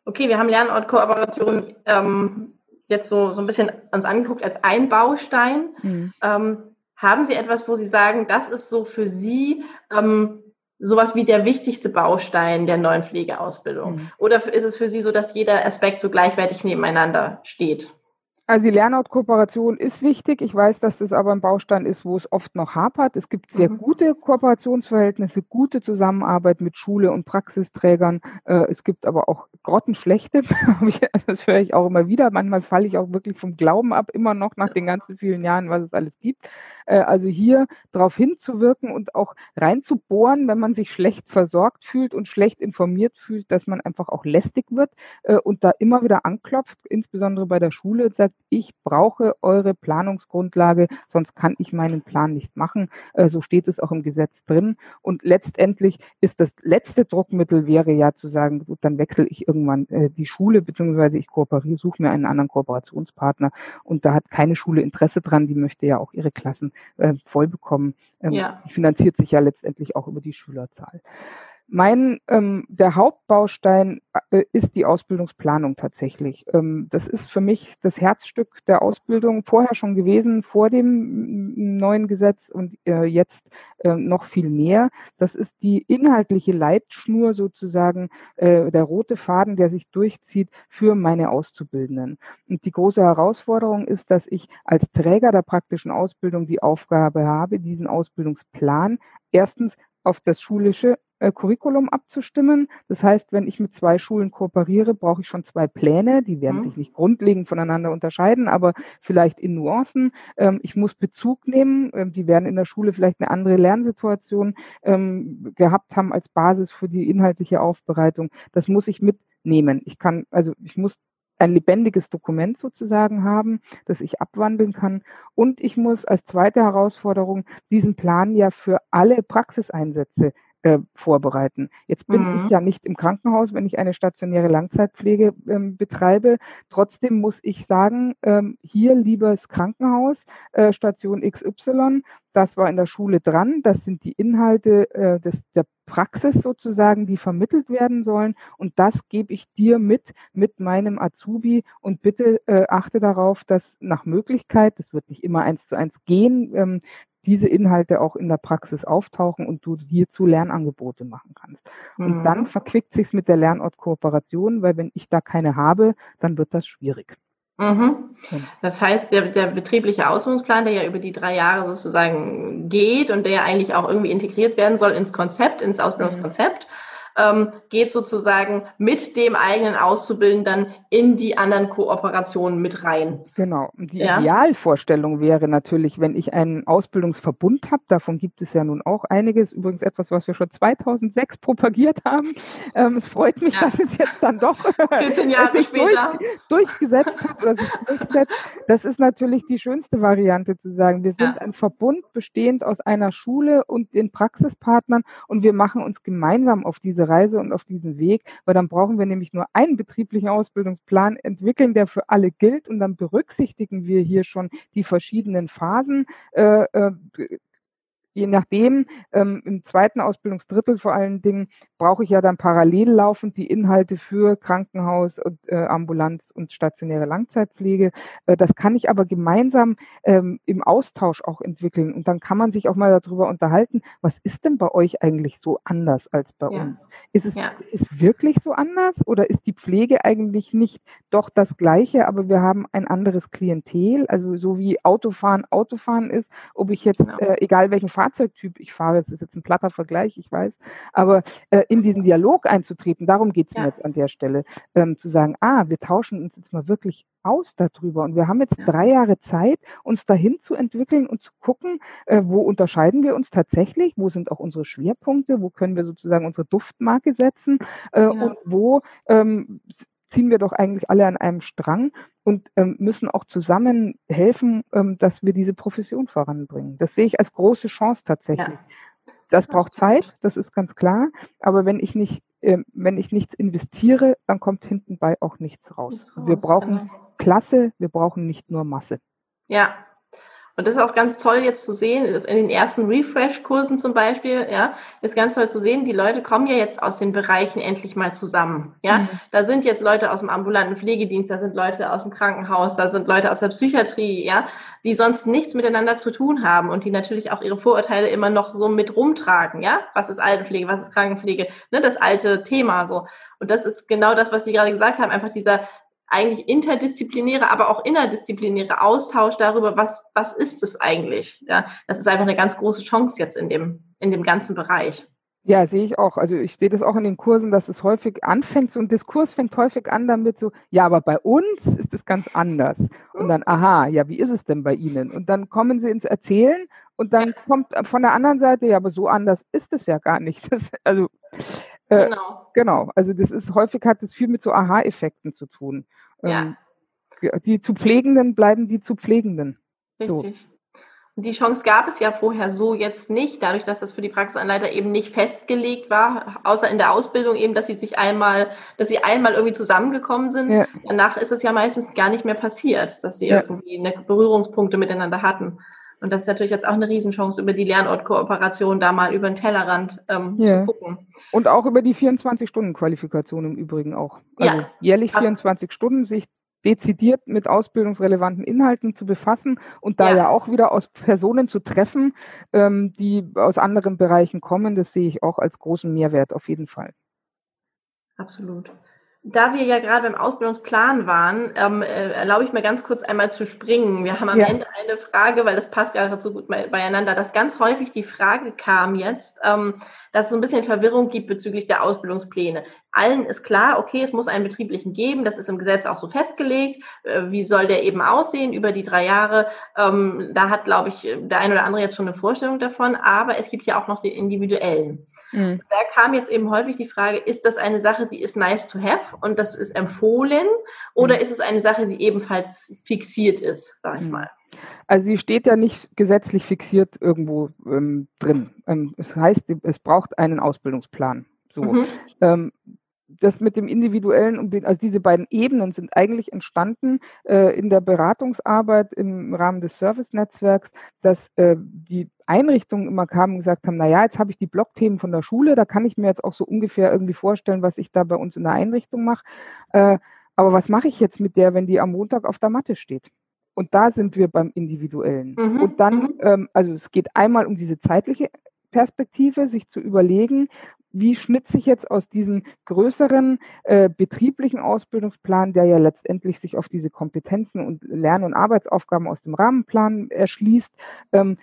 Okay, wir haben Lernortkooperation ähm, jetzt so, so ein bisschen uns angeguckt als ein Baustein. Mhm. Ähm, haben Sie etwas, wo Sie sagen, das ist so für Sie ähm, sowas wie der wichtigste Baustein der neuen Pflegeausbildung? Mhm. Oder ist es für Sie so, dass jeder Aspekt so gleichwertig nebeneinander steht? Also die Lernortkooperation ist wichtig. Ich weiß, dass das aber ein Baustein ist, wo es oft noch hapert. Es gibt sehr mhm. gute Kooperationsverhältnisse, gute Zusammenarbeit mit Schule und Praxisträgern. Äh, es gibt aber auch grottenschlechte. [laughs] das höre ich auch immer wieder. Manchmal falle ich auch wirklich vom Glauben ab, immer noch nach den ganzen vielen Jahren, was es alles gibt. Äh, also hier darauf hinzuwirken und auch reinzubohren, wenn man sich schlecht versorgt fühlt und schlecht informiert fühlt, dass man einfach auch lästig wird äh, und da immer wieder anklopft, insbesondere bei der Schule und sagt, ich brauche eure Planungsgrundlage, sonst kann ich meinen Plan nicht machen. Äh, so steht es auch im Gesetz drin. Und letztendlich ist das letzte Druckmittel wäre ja zu sagen, gut, dann wechsle ich irgendwann die Schule, beziehungsweise ich kooperiere, suche mir einen anderen Kooperationspartner. Und da hat keine Schule Interesse dran, die möchte ja auch ihre Klassen äh, voll bekommen. Ähm, ja. Finanziert sich ja letztendlich auch über die Schülerzahl. Mein, ähm, der Hauptbaustein äh, ist die Ausbildungsplanung tatsächlich. Ähm, das ist für mich das Herzstück der Ausbildung vorher schon gewesen, vor dem neuen Gesetz und äh, jetzt äh, noch viel mehr. Das ist die inhaltliche Leitschnur sozusagen, äh, der rote Faden, der sich durchzieht für meine Auszubildenden. Und die große Herausforderung ist, dass ich als Träger der praktischen Ausbildung die Aufgabe habe, diesen Ausbildungsplan erstens auf das schulische äh, Curriculum abzustimmen. Das heißt, wenn ich mit zwei Schulen kooperiere, brauche ich schon zwei Pläne. Die werden mhm. sich nicht grundlegend voneinander unterscheiden, aber vielleicht in Nuancen. Ähm, ich muss Bezug nehmen. Ähm, die werden in der Schule vielleicht eine andere Lernsituation ähm, gehabt haben als Basis für die inhaltliche Aufbereitung. Das muss ich mitnehmen. Ich kann, also ich muss ein lebendiges Dokument sozusagen haben, das ich abwandeln kann. Und ich muss als zweite Herausforderung diesen Plan ja für alle Praxiseinsätze äh, vorbereiten. Jetzt bin mhm. ich ja nicht im Krankenhaus, wenn ich eine stationäre Langzeitpflege ähm, betreibe. Trotzdem muss ich sagen, ähm, hier liebes Krankenhaus, äh, Station XY, das war in der Schule dran. Das sind die Inhalte äh, des, der Praxis sozusagen, die vermittelt werden sollen. Und das gebe ich dir mit, mit meinem Azubi. Und bitte äh, achte darauf, dass nach Möglichkeit, das wird nicht immer eins zu eins gehen, ähm, diese Inhalte auch in der Praxis auftauchen und du hierzu Lernangebote machen kannst. Und mhm. dann verquickt sich's mit der Lernortkooperation, weil wenn ich da keine habe, dann wird das schwierig. Mhm. Das heißt, der, der betriebliche Ausbildungsplan, der ja über die drei Jahre sozusagen geht und der ja eigentlich auch irgendwie integriert werden soll ins Konzept, ins Ausbildungskonzept, mhm ähm, geht sozusagen mit dem eigenen Auszubildenden in die anderen Kooperationen mit rein. Genau. Und die ja? Idealvorstellung wäre natürlich, wenn ich einen Ausbildungsverbund habe, davon gibt es ja nun auch einiges, übrigens etwas, was wir schon 2006 propagiert haben. Ähm, es freut mich, ja. dass es jetzt dann doch [laughs] 14 Jahre [laughs] später durch, durchgesetzt hat oder sich durchsetzt. Das ist natürlich die schönste Variante zu sagen, wir sind ja. ein Verbund bestehend aus einer Schule und den Praxispartnern und wir machen uns gemeinsam auf diese Reise und auf diesen Weg, weil dann brauchen wir nämlich nur einen betrieblichen Ausbildungsplan entwickeln, der für alle gilt und dann berücksichtigen wir hier schon die verschiedenen Phasen. Äh, äh, je nachdem, ähm, im zweiten Ausbildungsdrittel vor allen Dingen, brauche ich ja dann parallel laufend die Inhalte für Krankenhaus und äh, Ambulanz und stationäre Langzeitpflege. Äh, das kann ich aber gemeinsam ähm, im Austausch auch entwickeln. Und dann kann man sich auch mal darüber unterhalten, was ist denn bei euch eigentlich so anders als bei ja. uns? Ist es ja. ist wirklich so anders oder ist die Pflege eigentlich nicht doch das Gleiche, aber wir haben ein anderes Klientel? Also so wie Autofahren Autofahren ist, ob ich jetzt, genau. äh, egal welchen Fahrzeugtyp. Ich fahre, das ist jetzt ein platter Vergleich, ich weiß, aber äh, in diesen Dialog einzutreten, darum geht es ja. mir jetzt an der Stelle, ähm, zu sagen, ah, wir tauschen uns jetzt mal wirklich aus darüber. Und wir haben jetzt ja. drei Jahre Zeit, uns dahin zu entwickeln und zu gucken, äh, wo unterscheiden wir uns tatsächlich, wo sind auch unsere Schwerpunkte, wo können wir sozusagen unsere Duftmarke setzen? Äh, ja. und wo ähm, ziehen wir doch eigentlich alle an einem Strang und ähm, müssen auch zusammen helfen, ähm, dass wir diese Profession voranbringen. Das sehe ich als große Chance tatsächlich. Ja. Das braucht Zeit, das ist ganz klar. Aber wenn ich nicht, äh, wenn ich nichts investiere, dann kommt hintenbei auch nichts raus. raus wir brauchen genau. Klasse, wir brauchen nicht nur Masse. Ja, und das ist auch ganz toll jetzt zu sehen, in den ersten Refresh-Kursen zum Beispiel, ja, ist ganz toll zu sehen, die Leute kommen ja jetzt aus den Bereichen endlich mal zusammen, ja. Mhm. Da sind jetzt Leute aus dem ambulanten Pflegedienst, da sind Leute aus dem Krankenhaus, da sind Leute aus der Psychiatrie, ja, die sonst nichts miteinander zu tun haben und die natürlich auch ihre Vorurteile immer noch so mit rumtragen, ja. Was ist Altenpflege, was ist Krankenpflege, ne, das alte Thema so. Und das ist genau das, was Sie gerade gesagt haben, einfach dieser eigentlich interdisziplinäre, aber auch innerdisziplinäre Austausch darüber, was, was ist es eigentlich? Ja, das ist einfach eine ganz große Chance jetzt in dem, in dem ganzen Bereich. Ja, sehe ich auch. Also ich sehe das auch in den Kursen, dass es häufig anfängt, so ein Diskurs fängt häufig an damit so, ja, aber bei uns ist es ganz anders. Und dann, aha, ja, wie ist es denn bei Ihnen? Und dann kommen sie ins Erzählen und dann kommt von der anderen Seite, ja, aber so anders ist es ja gar nicht. [laughs] Das, also äh, genau. Genau. Also das ist häufig hat es viel mit so Aha-Effekten zu tun. Ja. Ähm, die zu Pflegenden bleiben die zu Pflegenden. Richtig. So. Und die Chance gab es ja vorher so jetzt nicht, dadurch, dass das für die Praxisanleiter eben nicht festgelegt war, außer in der Ausbildung eben, dass sie sich einmal, dass sie einmal irgendwie zusammengekommen sind. Ja. Danach ist es ja meistens gar nicht mehr passiert, dass sie ja. irgendwie eine Berührungspunkte miteinander hatten. Und das ist natürlich jetzt auch eine Riesenchance, über die Lernortkooperation da mal über den Tellerrand ähm, ja. zu gucken. Und auch über die 24-Stunden-Qualifikation im Übrigen auch. Also ja. jährlich 24 Stunden sich dezidiert mit ausbildungsrelevanten Inhalten zu befassen und da ja, ja auch wieder aus Personen zu treffen, ähm, die aus anderen Bereichen kommen, das sehe ich auch als großen Mehrwert auf jeden Fall. Absolut. Da wir ja gerade beim Ausbildungsplan waren, ähm, äh, erlaube ich mir ganz kurz einmal zu springen. Wir haben am ja. Ende eine Frage, weil das passt ja so gut beieinander, dass ganz häufig die Frage kam jetzt, ähm, dass es so ein bisschen Verwirrung gibt bezüglich der Ausbildungspläne allen ist klar, okay, es muss einen betrieblichen geben, das ist im Gesetz auch so festgelegt. Äh, wie soll der eben aussehen über die drei Jahre? Ähm, da hat, glaube ich, der eine oder andere jetzt schon eine Vorstellung davon, aber es gibt ja auch noch die individuellen. Mhm. Da kam jetzt eben häufig die Frage, ist das eine Sache, die ist nice to have und das ist empfohlen oder mhm. ist es eine Sache, die ebenfalls fixiert ist, sage ich mhm. mal? Also sie steht ja nicht gesetzlich fixiert irgendwo ähm, drin. Ähm, es heißt, es braucht einen Ausbildungsplan. So. Mhm. Ähm, das mit dem individuellen und also diese beiden Ebenen sind eigentlich entstanden äh, in der Beratungsarbeit im Rahmen des Service-Netzwerks, dass äh, die Einrichtungen immer kamen und gesagt haben, na ja, jetzt habe ich die Blockthemen von der Schule, da kann ich mir jetzt auch so ungefähr irgendwie vorstellen, was ich da bei uns in der Einrichtung mache. Äh, aber was mache ich jetzt mit der, wenn die am Montag auf der Matte steht? Und da sind wir beim Individuellen. Mhm. Und dann, mhm. ähm, also es geht einmal um diese zeitliche Perspektive, sich zu überlegen, wie schnitze ich jetzt aus diesem größeren äh, betrieblichen Ausbildungsplan, der ja letztendlich sich auf diese Kompetenzen und Lern- und Arbeitsaufgaben aus dem Rahmenplan erschließt, ähm,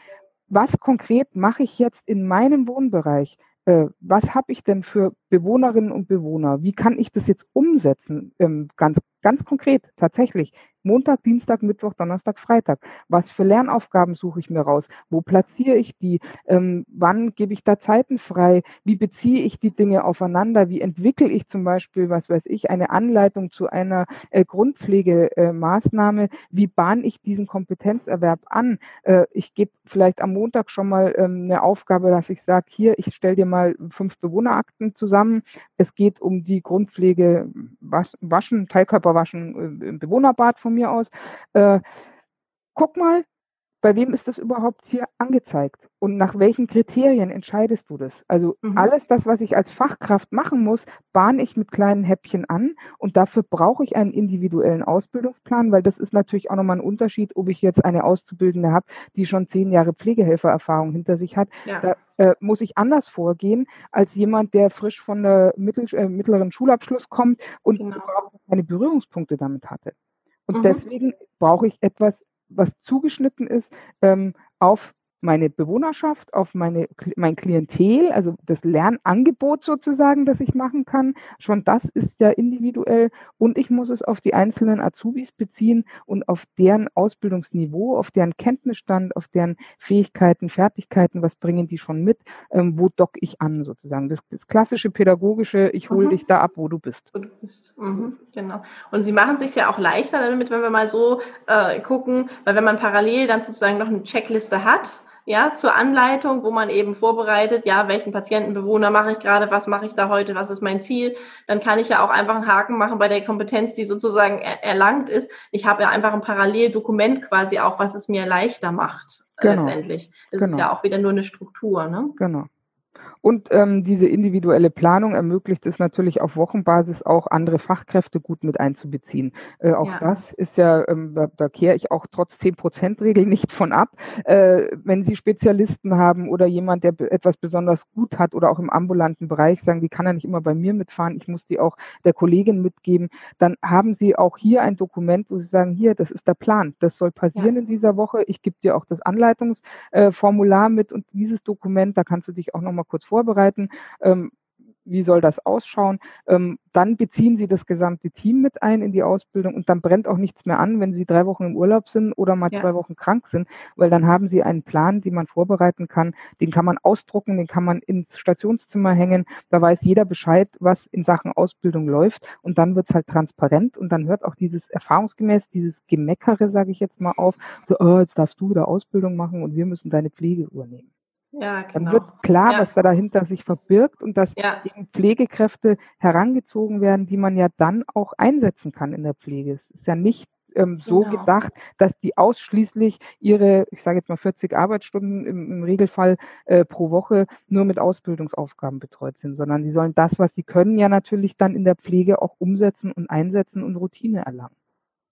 was konkret mache ich jetzt in meinem Wohnbereich? Äh, was habe ich denn für Bewohnerinnen und Bewohner? Wie kann ich das jetzt umsetzen? Ähm, ganz, ganz konkret, tatsächlich. Montag, Dienstag, Mittwoch, Donnerstag, Freitag. Was für Lernaufgaben suche ich mir raus? Wo platziere ich die? Ähm, wann gebe ich da Zeiten frei? Wie beziehe ich die Dinge aufeinander? Wie entwickle ich zum Beispiel, was weiß ich, eine Anleitung zu einer äh, Grundpflegemaßnahme? Äh, Wie bahne ich diesen Kompetenzerwerb an? Äh, ich gebe vielleicht am Montag schon mal ähm, eine Aufgabe, dass ich sage, hier, ich stelle dir mal fünf Bewohnerakten zusammen. Es geht um die Grundpflege Waschen, Teilkörperwaschen äh, im Bewohnerbad von mir aus. Äh, guck mal, bei wem ist das überhaupt hier angezeigt? und nach welchen Kriterien entscheidest du das? Also mhm. alles das, was ich als Fachkraft machen muss, bahne ich mit kleinen Häppchen an und dafür brauche ich einen individuellen Ausbildungsplan, weil das ist natürlich auch nochmal ein Unterschied, ob ich jetzt eine Auszubildende habe, die schon zehn Jahre Pflegehelfererfahrung hinter sich hat. Ja. Da äh, muss ich anders vorgehen als jemand, der frisch von der mittel, äh, mittleren Schulabschluss kommt und genau. überhaupt keine Berührungspunkte damit hatte. Und mhm. deswegen brauche ich etwas, was zugeschnitten ist ähm, auf meine Bewohnerschaft, auf meine, mein Klientel, also das Lernangebot sozusagen, das ich machen kann. Schon das ist ja individuell und ich muss es auf die einzelnen Azubis beziehen und auf deren Ausbildungsniveau, auf deren Kenntnisstand, auf deren Fähigkeiten, Fertigkeiten, was bringen die schon mit, ähm, wo dock ich an sozusagen. Das, das klassische pädagogische, ich hole mhm. dich da ab, wo du bist. Wo du bist. Mhm, genau. Und sie machen es sich ja auch leichter damit, wenn wir mal so äh, gucken, weil wenn man parallel dann sozusagen noch eine Checkliste hat, ja, zur Anleitung, wo man eben vorbereitet, ja, welchen Patientenbewohner mache ich gerade, was mache ich da heute, was ist mein Ziel, dann kann ich ja auch einfach einen Haken machen bei der Kompetenz, die sozusagen er erlangt ist. Ich habe ja einfach ein Paralleldokument quasi auch, was es mir leichter macht, genau. letztendlich. Es genau. ist ja auch wieder nur eine Struktur, ne? Genau. Und ähm, diese individuelle Planung ermöglicht es natürlich auf Wochenbasis auch andere Fachkräfte gut mit einzubeziehen. Äh, auch ja. das ist ja, ähm, da, da kehre ich auch trotz 10%-Regel nicht von ab. Äh, wenn Sie Spezialisten haben oder jemand, der etwas besonders gut hat oder auch im ambulanten Bereich sagen, die kann ja nicht immer bei mir mitfahren, ich muss die auch der Kollegin mitgeben, dann haben Sie auch hier ein Dokument, wo Sie sagen, hier, das ist der Plan, das soll passieren ja. in dieser Woche. Ich gebe dir auch das Anleitungsformular mit und dieses Dokument, da kannst du dich auch nochmal kurz vorbereiten. Ähm, wie soll das ausschauen? Ähm, dann beziehen Sie das gesamte Team mit ein in die Ausbildung und dann brennt auch nichts mehr an, wenn Sie drei Wochen im Urlaub sind oder mal ja. zwei Wochen krank sind, weil dann haben Sie einen Plan, den man vorbereiten kann, den kann man ausdrucken, den kann man ins Stationszimmer hängen, da weiß jeder Bescheid, was in Sachen Ausbildung läuft und dann wird es halt transparent und dann hört auch dieses erfahrungsgemäß, dieses Gemeckere, sage ich jetzt mal auf, so, oh, jetzt darfst du da Ausbildung machen und wir müssen deine Pflege übernehmen. Ja, genau. Dann wird klar, ja. was da dahinter sich verbirgt und dass ja. eben Pflegekräfte herangezogen werden, die man ja dann auch einsetzen kann in der Pflege. Es ist ja nicht ähm, so genau. gedacht, dass die ausschließlich ihre, ich sage jetzt mal 40 Arbeitsstunden im, im Regelfall äh, pro Woche nur mit Ausbildungsaufgaben betreut sind, sondern die sollen das, was sie können, ja natürlich dann in der Pflege auch umsetzen und einsetzen und Routine erlangen.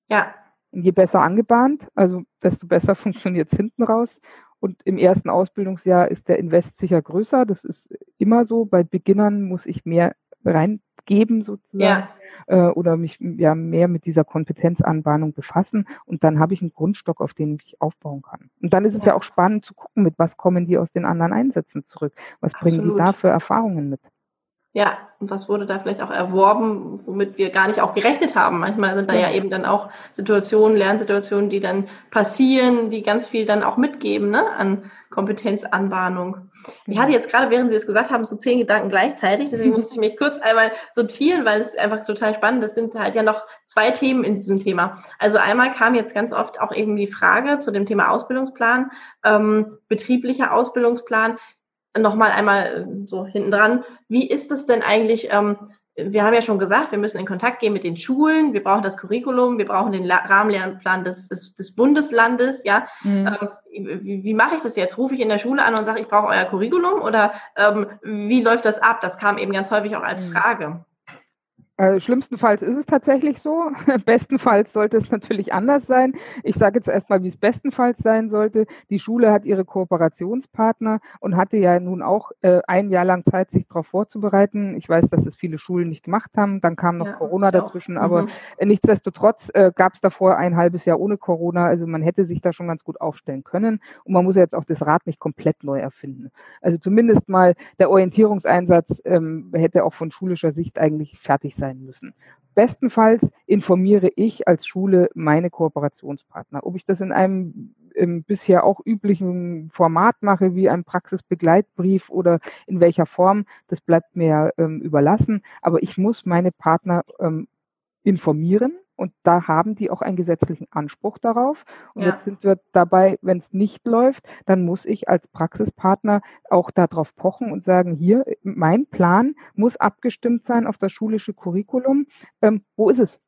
Ja. Und je besser angebahnt, also desto besser [laughs] funktioniert es hinten raus und im ersten Ausbildungsjahr ist der Invest sicher größer. Das ist immer so. Bei Beginnern muss ich mehr reingeben sozusagen ja. äh, oder mich ja mehr mit dieser Kompetenzanbahnung befassen. Und dann habe ich einen Grundstock, auf den ich aufbauen kann. Und dann ist es ja, ja auch spannend zu gucken, mit was kommen die aus den anderen Einsätzen zurück. Was Absolut. bringen die da für Erfahrungen mit? Ja, und was wurde da vielleicht auch erworben, womit wir gar nicht auch gerechnet haben. Manchmal sind da ja, ja eben dann auch Situationen, Lernsituationen, die dann passieren, die ganz viel dann auch mitgeben ne, an Kompetenzanbahnung. Ich hatte jetzt gerade, während Sie es gesagt haben, so zehn Gedanken gleichzeitig, deswegen [laughs] musste ich mich kurz einmal sortieren, weil es einfach total spannend ist. Das sind halt ja noch zwei Themen in diesem Thema. Also einmal kam jetzt ganz oft auch eben die Frage zu dem Thema Ausbildungsplan, ähm, betrieblicher Ausbildungsplan nochmal einmal äh, so hinten dran. Wie ist es denn eigentlich? Ähm, wir haben ja schon gesagt, wir müssen in Kontakt gehen mit den Schulen. Wir brauchen das Curriculum. Wir brauchen den Rahmenlernplan des, des, des Bundeslandes. Ja, mhm. ähm, wie, wie mache ich das jetzt? Rufe ich in der Schule an und sage, ich brauche euer Curriculum oder ähm, wie läuft das ab? Das kam eben ganz häufig auch als mhm. Frage. Also schlimmstenfalls ist es tatsächlich so. [laughs] Bestenfalls sollte es natürlich anders sein. Ich sage jetzt erstmal, wie es bestenfalls sein sollte. Die Schule hat ihre Kooperationspartner und hatte ja nun auch äh, ein Jahr lang Zeit, sich darauf vorzubereiten. Ich weiß, dass es viele Schulen nicht gemacht haben. Dann kam noch ja, Corona dazwischen, auch. aber mhm. nichtsdestotrotz äh, gab es davor ein halbes Jahr ohne Corona. Also man hätte sich da schon ganz gut aufstellen können. Und man muss ja jetzt auch das Rad nicht komplett neu erfinden. Also zumindest mal der Orientierungseinsatz ähm, hätte auch von schulischer Sicht eigentlich fertig sein sein müssen. Bestenfalls informiere ich als Schule meine Kooperationspartner. Ob ich das in einem bisher auch üblichen Format mache, wie ein Praxisbegleitbrief oder in welcher Form, das bleibt mir ähm, überlassen. Aber ich muss meine Partner ähm, informieren und da haben die auch einen gesetzlichen Anspruch darauf. Und ja. jetzt sind wir dabei, wenn es nicht läuft, dann muss ich als Praxispartner auch darauf pochen und sagen, hier, mein Plan muss abgestimmt sein auf das schulische Curriculum. Ähm, wo ist es?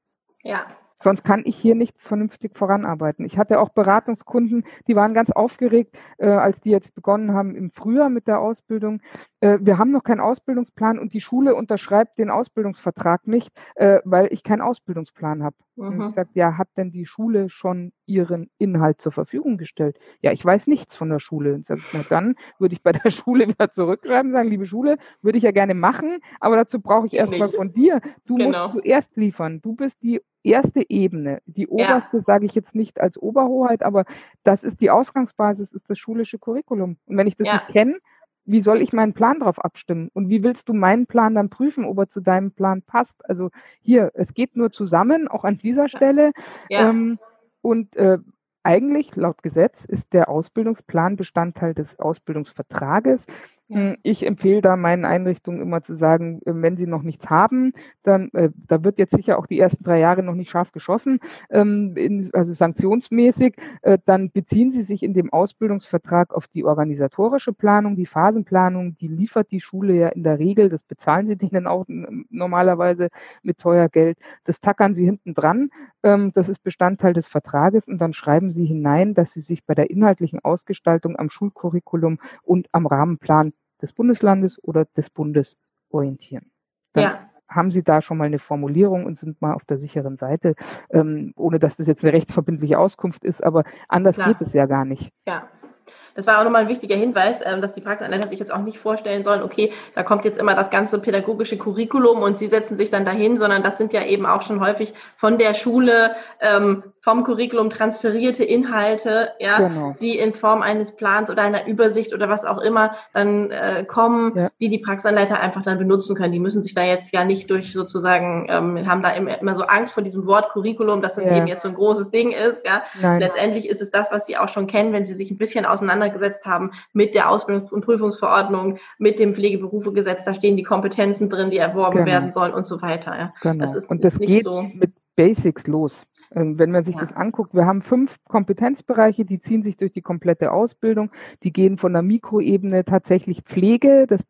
Ja. Sonst kann ich hier nicht vernünftig voranarbeiten. Ich hatte auch Beratungskunden, die waren ganz aufgeregt, äh, als die jetzt begonnen haben im Frühjahr mit der Ausbildung. Äh, wir haben noch keinen Ausbildungsplan und die Schule unterschreibt den Ausbildungsvertrag nicht, äh, weil ich keinen Ausbildungsplan habe. Mhm. ich sagte, ja, hat denn die Schule schon ihren Inhalt zur Verfügung gestellt? Ja, ich weiß nichts von der Schule. Und sag, na dann würde ich bei der [laughs] Schule wieder zurückschreiben, und sagen, liebe Schule, würde ich ja gerne machen, aber dazu brauche ich erstmal von dir. Du genau. musst zuerst liefern. Du bist die erste Ebene. Die oberste ja. sage ich jetzt nicht als Oberhoheit, aber das ist die Ausgangsbasis, ist das schulische Curriculum. Und wenn ich das ja. nicht kenne, wie soll ich meinen Plan darauf abstimmen? Und wie willst du meinen Plan dann prüfen, ob er zu deinem Plan passt? Also hier, es geht nur zusammen, auch an dieser Stelle. Ja. Ähm, und äh, eigentlich, laut Gesetz, ist der Ausbildungsplan Bestandteil des Ausbildungsvertrages. Hm, ich empfehle da meinen Einrichtungen immer zu sagen, äh, wenn sie noch nichts haben, dann, äh, da wird jetzt sicher auch die ersten drei Jahre noch nicht scharf geschossen, ähm, in, also sanktionsmäßig, äh, dann beziehen sie sich in dem Ausbildungsvertrag auf die organisatorische Planung, die Phasenplanung, die liefert die Schule ja in der Regel, das bezahlen sie [laughs] denen auch normalerweise mit teuer Geld, das tackern sie hinten dran, ähm, das ist Bestandteil des Vertrages und dann schreiben sie hinein, dass sie sich bei der inhaltlichen Ausgestaltung am Schulcurriculum und am Rahmenplan des Bundeslandes oder des Bundes orientieren. Dann ja. haben Sie da schon mal eine Formulierung und sind mal auf der sicheren Seite, ähm, ohne dass das jetzt eine rechtsverbindliche Auskunft ist, aber anders Klar. geht es ja gar nicht. Ja. Das war auch nochmal ein wichtiger Hinweis, ähm, dass die Praxisanleiter sich jetzt auch nicht vorstellen sollen, okay, da kommt jetzt immer das ganze pädagogische Curriculum und sie setzen sich dann dahin, sondern das sind ja eben auch schon häufig von der Schule ähm, vom Curriculum transferierte Inhalte, ja, genau. die in Form eines Plans oder einer Übersicht oder was auch immer dann äh, kommen, ja. die die Praxisanleiter einfach dann benutzen können. Die müssen sich da jetzt ja nicht durch sozusagen, ähm, haben da immer, so Angst vor diesem Wort Curriculum, dass das ja. eben jetzt so ein großes Ding ist, ja. Letztendlich ist es das, was sie auch schon kennen, wenn sie sich ein bisschen auseinander auseinandergesetzt haben mit der Ausbildungs- und Prüfungsverordnung, mit dem Pflegeberufegesetz. Da stehen die Kompetenzen drin, die erworben genau. werden sollen und so weiter. Ja. Genau. Das ist, und das ist geht so mit Basics los. Ähm, wenn man sich ja. das anguckt, wir haben fünf Kompetenzbereiche, die ziehen sich durch die komplette Ausbildung. Die gehen von der Mikroebene tatsächlich Pflege das,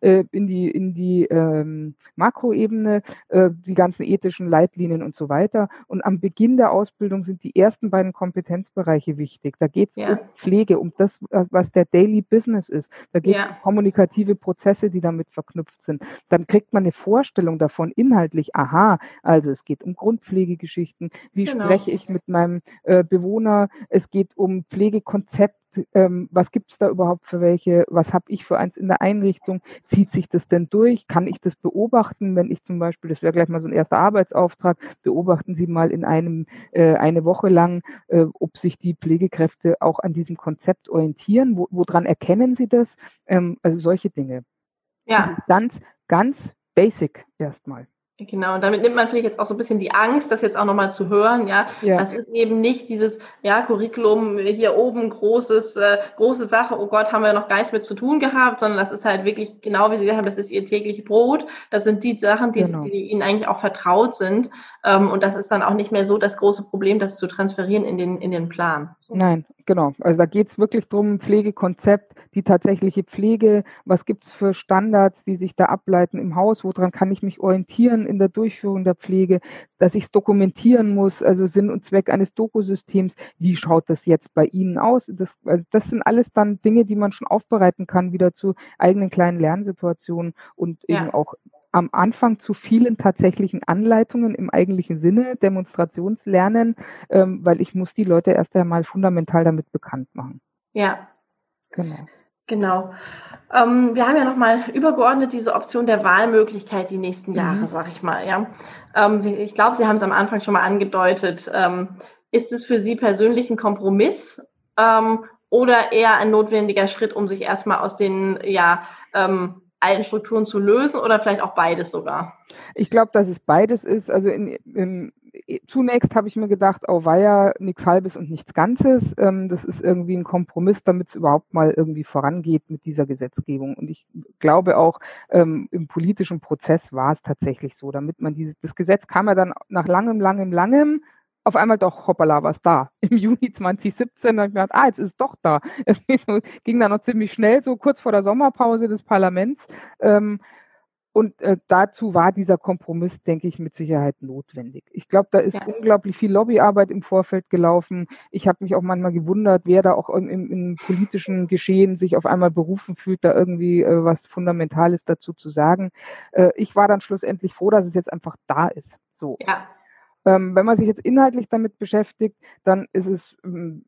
äh, in die, in die ähm, Makroebene, äh, die ganzen ethischen Leitlinien und so weiter. Und am Beginn der Ausbildung sind die ersten beiden Kompetenzbereiche wichtig. Da geht es ja. um Pflege, um das, was der Daily Business ist. Da geht es ja. um kommunikative Prozesse, die damit verknüpft sind. Dann kriegt man eine Vorstellung davon inhaltlich. Aha, also es geht um Grundpflegegeschichten wie genau. spreche ich mit meinem äh, Bewohner? Es geht um Pflegekonzept. Ähm, was gibt es da überhaupt für welche? Was habe ich für eins in der Einrichtung? Zieht sich das denn durch? Kann ich das beobachten, wenn ich zum Beispiel, das wäre gleich mal so ein erster Arbeitsauftrag, beobachten Sie mal in einem äh, eine Woche lang, äh, ob sich die Pflegekräfte auch an diesem Konzept orientieren. Wo, woran erkennen Sie das? Ähm, also solche Dinge. Ja. ganz, ganz basic erstmal. Genau, und damit nimmt man vielleicht jetzt auch so ein bisschen die Angst, das jetzt auch nochmal zu hören, ja? ja. Das ist eben nicht dieses, ja, Curriculum hier oben, großes, äh, große Sache, oh Gott, haben wir noch gar nichts mit zu tun gehabt, sondern das ist halt wirklich, genau wie Sie gesagt haben, das ist Ihr täglich Brot. Das sind die Sachen, die, genau. die Ihnen eigentlich auch vertraut sind. Ähm, und das ist dann auch nicht mehr so das große Problem, das zu transferieren in den, in den Plan. Nein, genau. Also da geht es wirklich drum, Pflegekonzept, die tatsächliche Pflege, was gibt es für Standards, die sich da ableiten im Haus, woran kann ich mich orientieren in der Durchführung der Pflege, dass ich es dokumentieren muss, also Sinn und Zweck eines Dokusystems, wie schaut das jetzt bei Ihnen aus? Das, also das sind alles dann Dinge, die man schon aufbereiten kann, wieder zu eigenen kleinen Lernsituationen und ja. eben auch am Anfang zu vielen tatsächlichen Anleitungen im eigentlichen Sinne, Demonstrationslernen, ähm, weil ich muss die Leute erst einmal fundamental damit bekannt machen. Ja. Genau. Genau. Ähm, wir haben ja nochmal übergeordnet diese Option der Wahlmöglichkeit die nächsten mhm. Jahre, mhm. sag ich mal. Ja. Ähm, ich glaube, Sie haben es am Anfang schon mal angedeutet. Ähm, ist es für Sie persönlich ein Kompromiss ähm, oder eher ein notwendiger Schritt, um sich erstmal aus den ja, ähm, alten Strukturen zu lösen oder vielleicht auch beides sogar? Ich glaube, dass es beides ist. Also in, in, zunächst habe ich mir gedacht, oh war ja nichts Halbes und nichts Ganzes. Ähm, das ist irgendwie ein Kompromiss, damit es überhaupt mal irgendwie vorangeht mit dieser Gesetzgebung. Und ich glaube auch, ähm, im politischen Prozess war es tatsächlich so, damit man dieses, das Gesetz kam ja dann nach langem, langem, langem auf einmal doch, hoppala, was da. [laughs] Im Juni 2017 habe ich gedacht, ah, jetzt ist es doch da. [laughs] ging dann noch ziemlich schnell, so kurz vor der Sommerpause des Parlaments. Ähm, Und äh, dazu war dieser Kompromiss, denke ich, mit Sicherheit notwendig. Ich glaube, da ist ja. unglaublich viel Lobbyarbeit im Vorfeld gelaufen. Ich habe mich auch manchmal gewundert, wer da auch im, im, politischen Geschehen sich auf einmal berufen fühlt, da irgendwie äh, was Fundamentales dazu zu sagen. Äh, ich war dann schlussendlich froh, dass es jetzt einfach da ist. So. Ja. Ähm, wenn man sich jetzt inhaltlich damit beschäftigt, dann ist es ähm,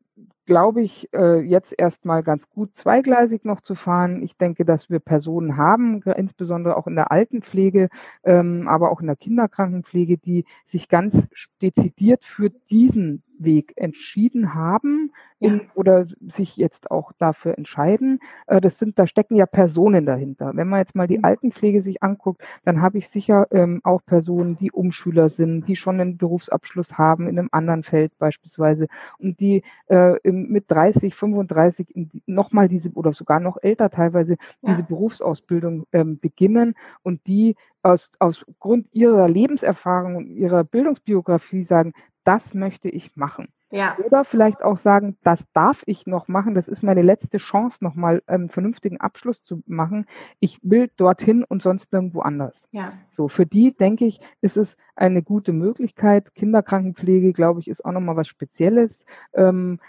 glaube ich, äh, jetzt erstmal ganz gut zweigleisig noch zu fahren. Ich denke, dass wir Personen haben, insbesondere auch in der Altenpflege, ähm, aber auch in der Kinderkrankenpflege, die sich ganz dezidiert für diesen Weg entschieden haben in, ja. oder sich jetzt auch dafür entscheiden. Äh, das sind, da stecken ja Personen dahinter. Wenn man jetzt mal die mhm. Altenpflege sich anguckt, dann habe ich sicher ähm, auch Personen, die Umschüler sind, die schon einen Berufsabschluss haben in einem anderen Feld beispielsweise und die äh, im, mit 30, 35 nochmal diese oder sogar noch älter teilweise ja. diese Berufsausbildung ähm, beginnen und die aus, aus Grund ihrer Lebenserfahrung und ihrer Bildungsbiografie sagen, das möchte ich machen. Ja. Oder vielleicht auch sagen, das darf ich noch machen, das ist meine letzte Chance, nochmal einen vernünftigen Abschluss zu machen. Ich will dorthin und sonst nirgendwo anders. Ja. So, für die, denke ich, ist es eine gute Möglichkeit. Kinderkrankenpflege, glaube ich, ist auch nochmal was Spezielles. Ähm,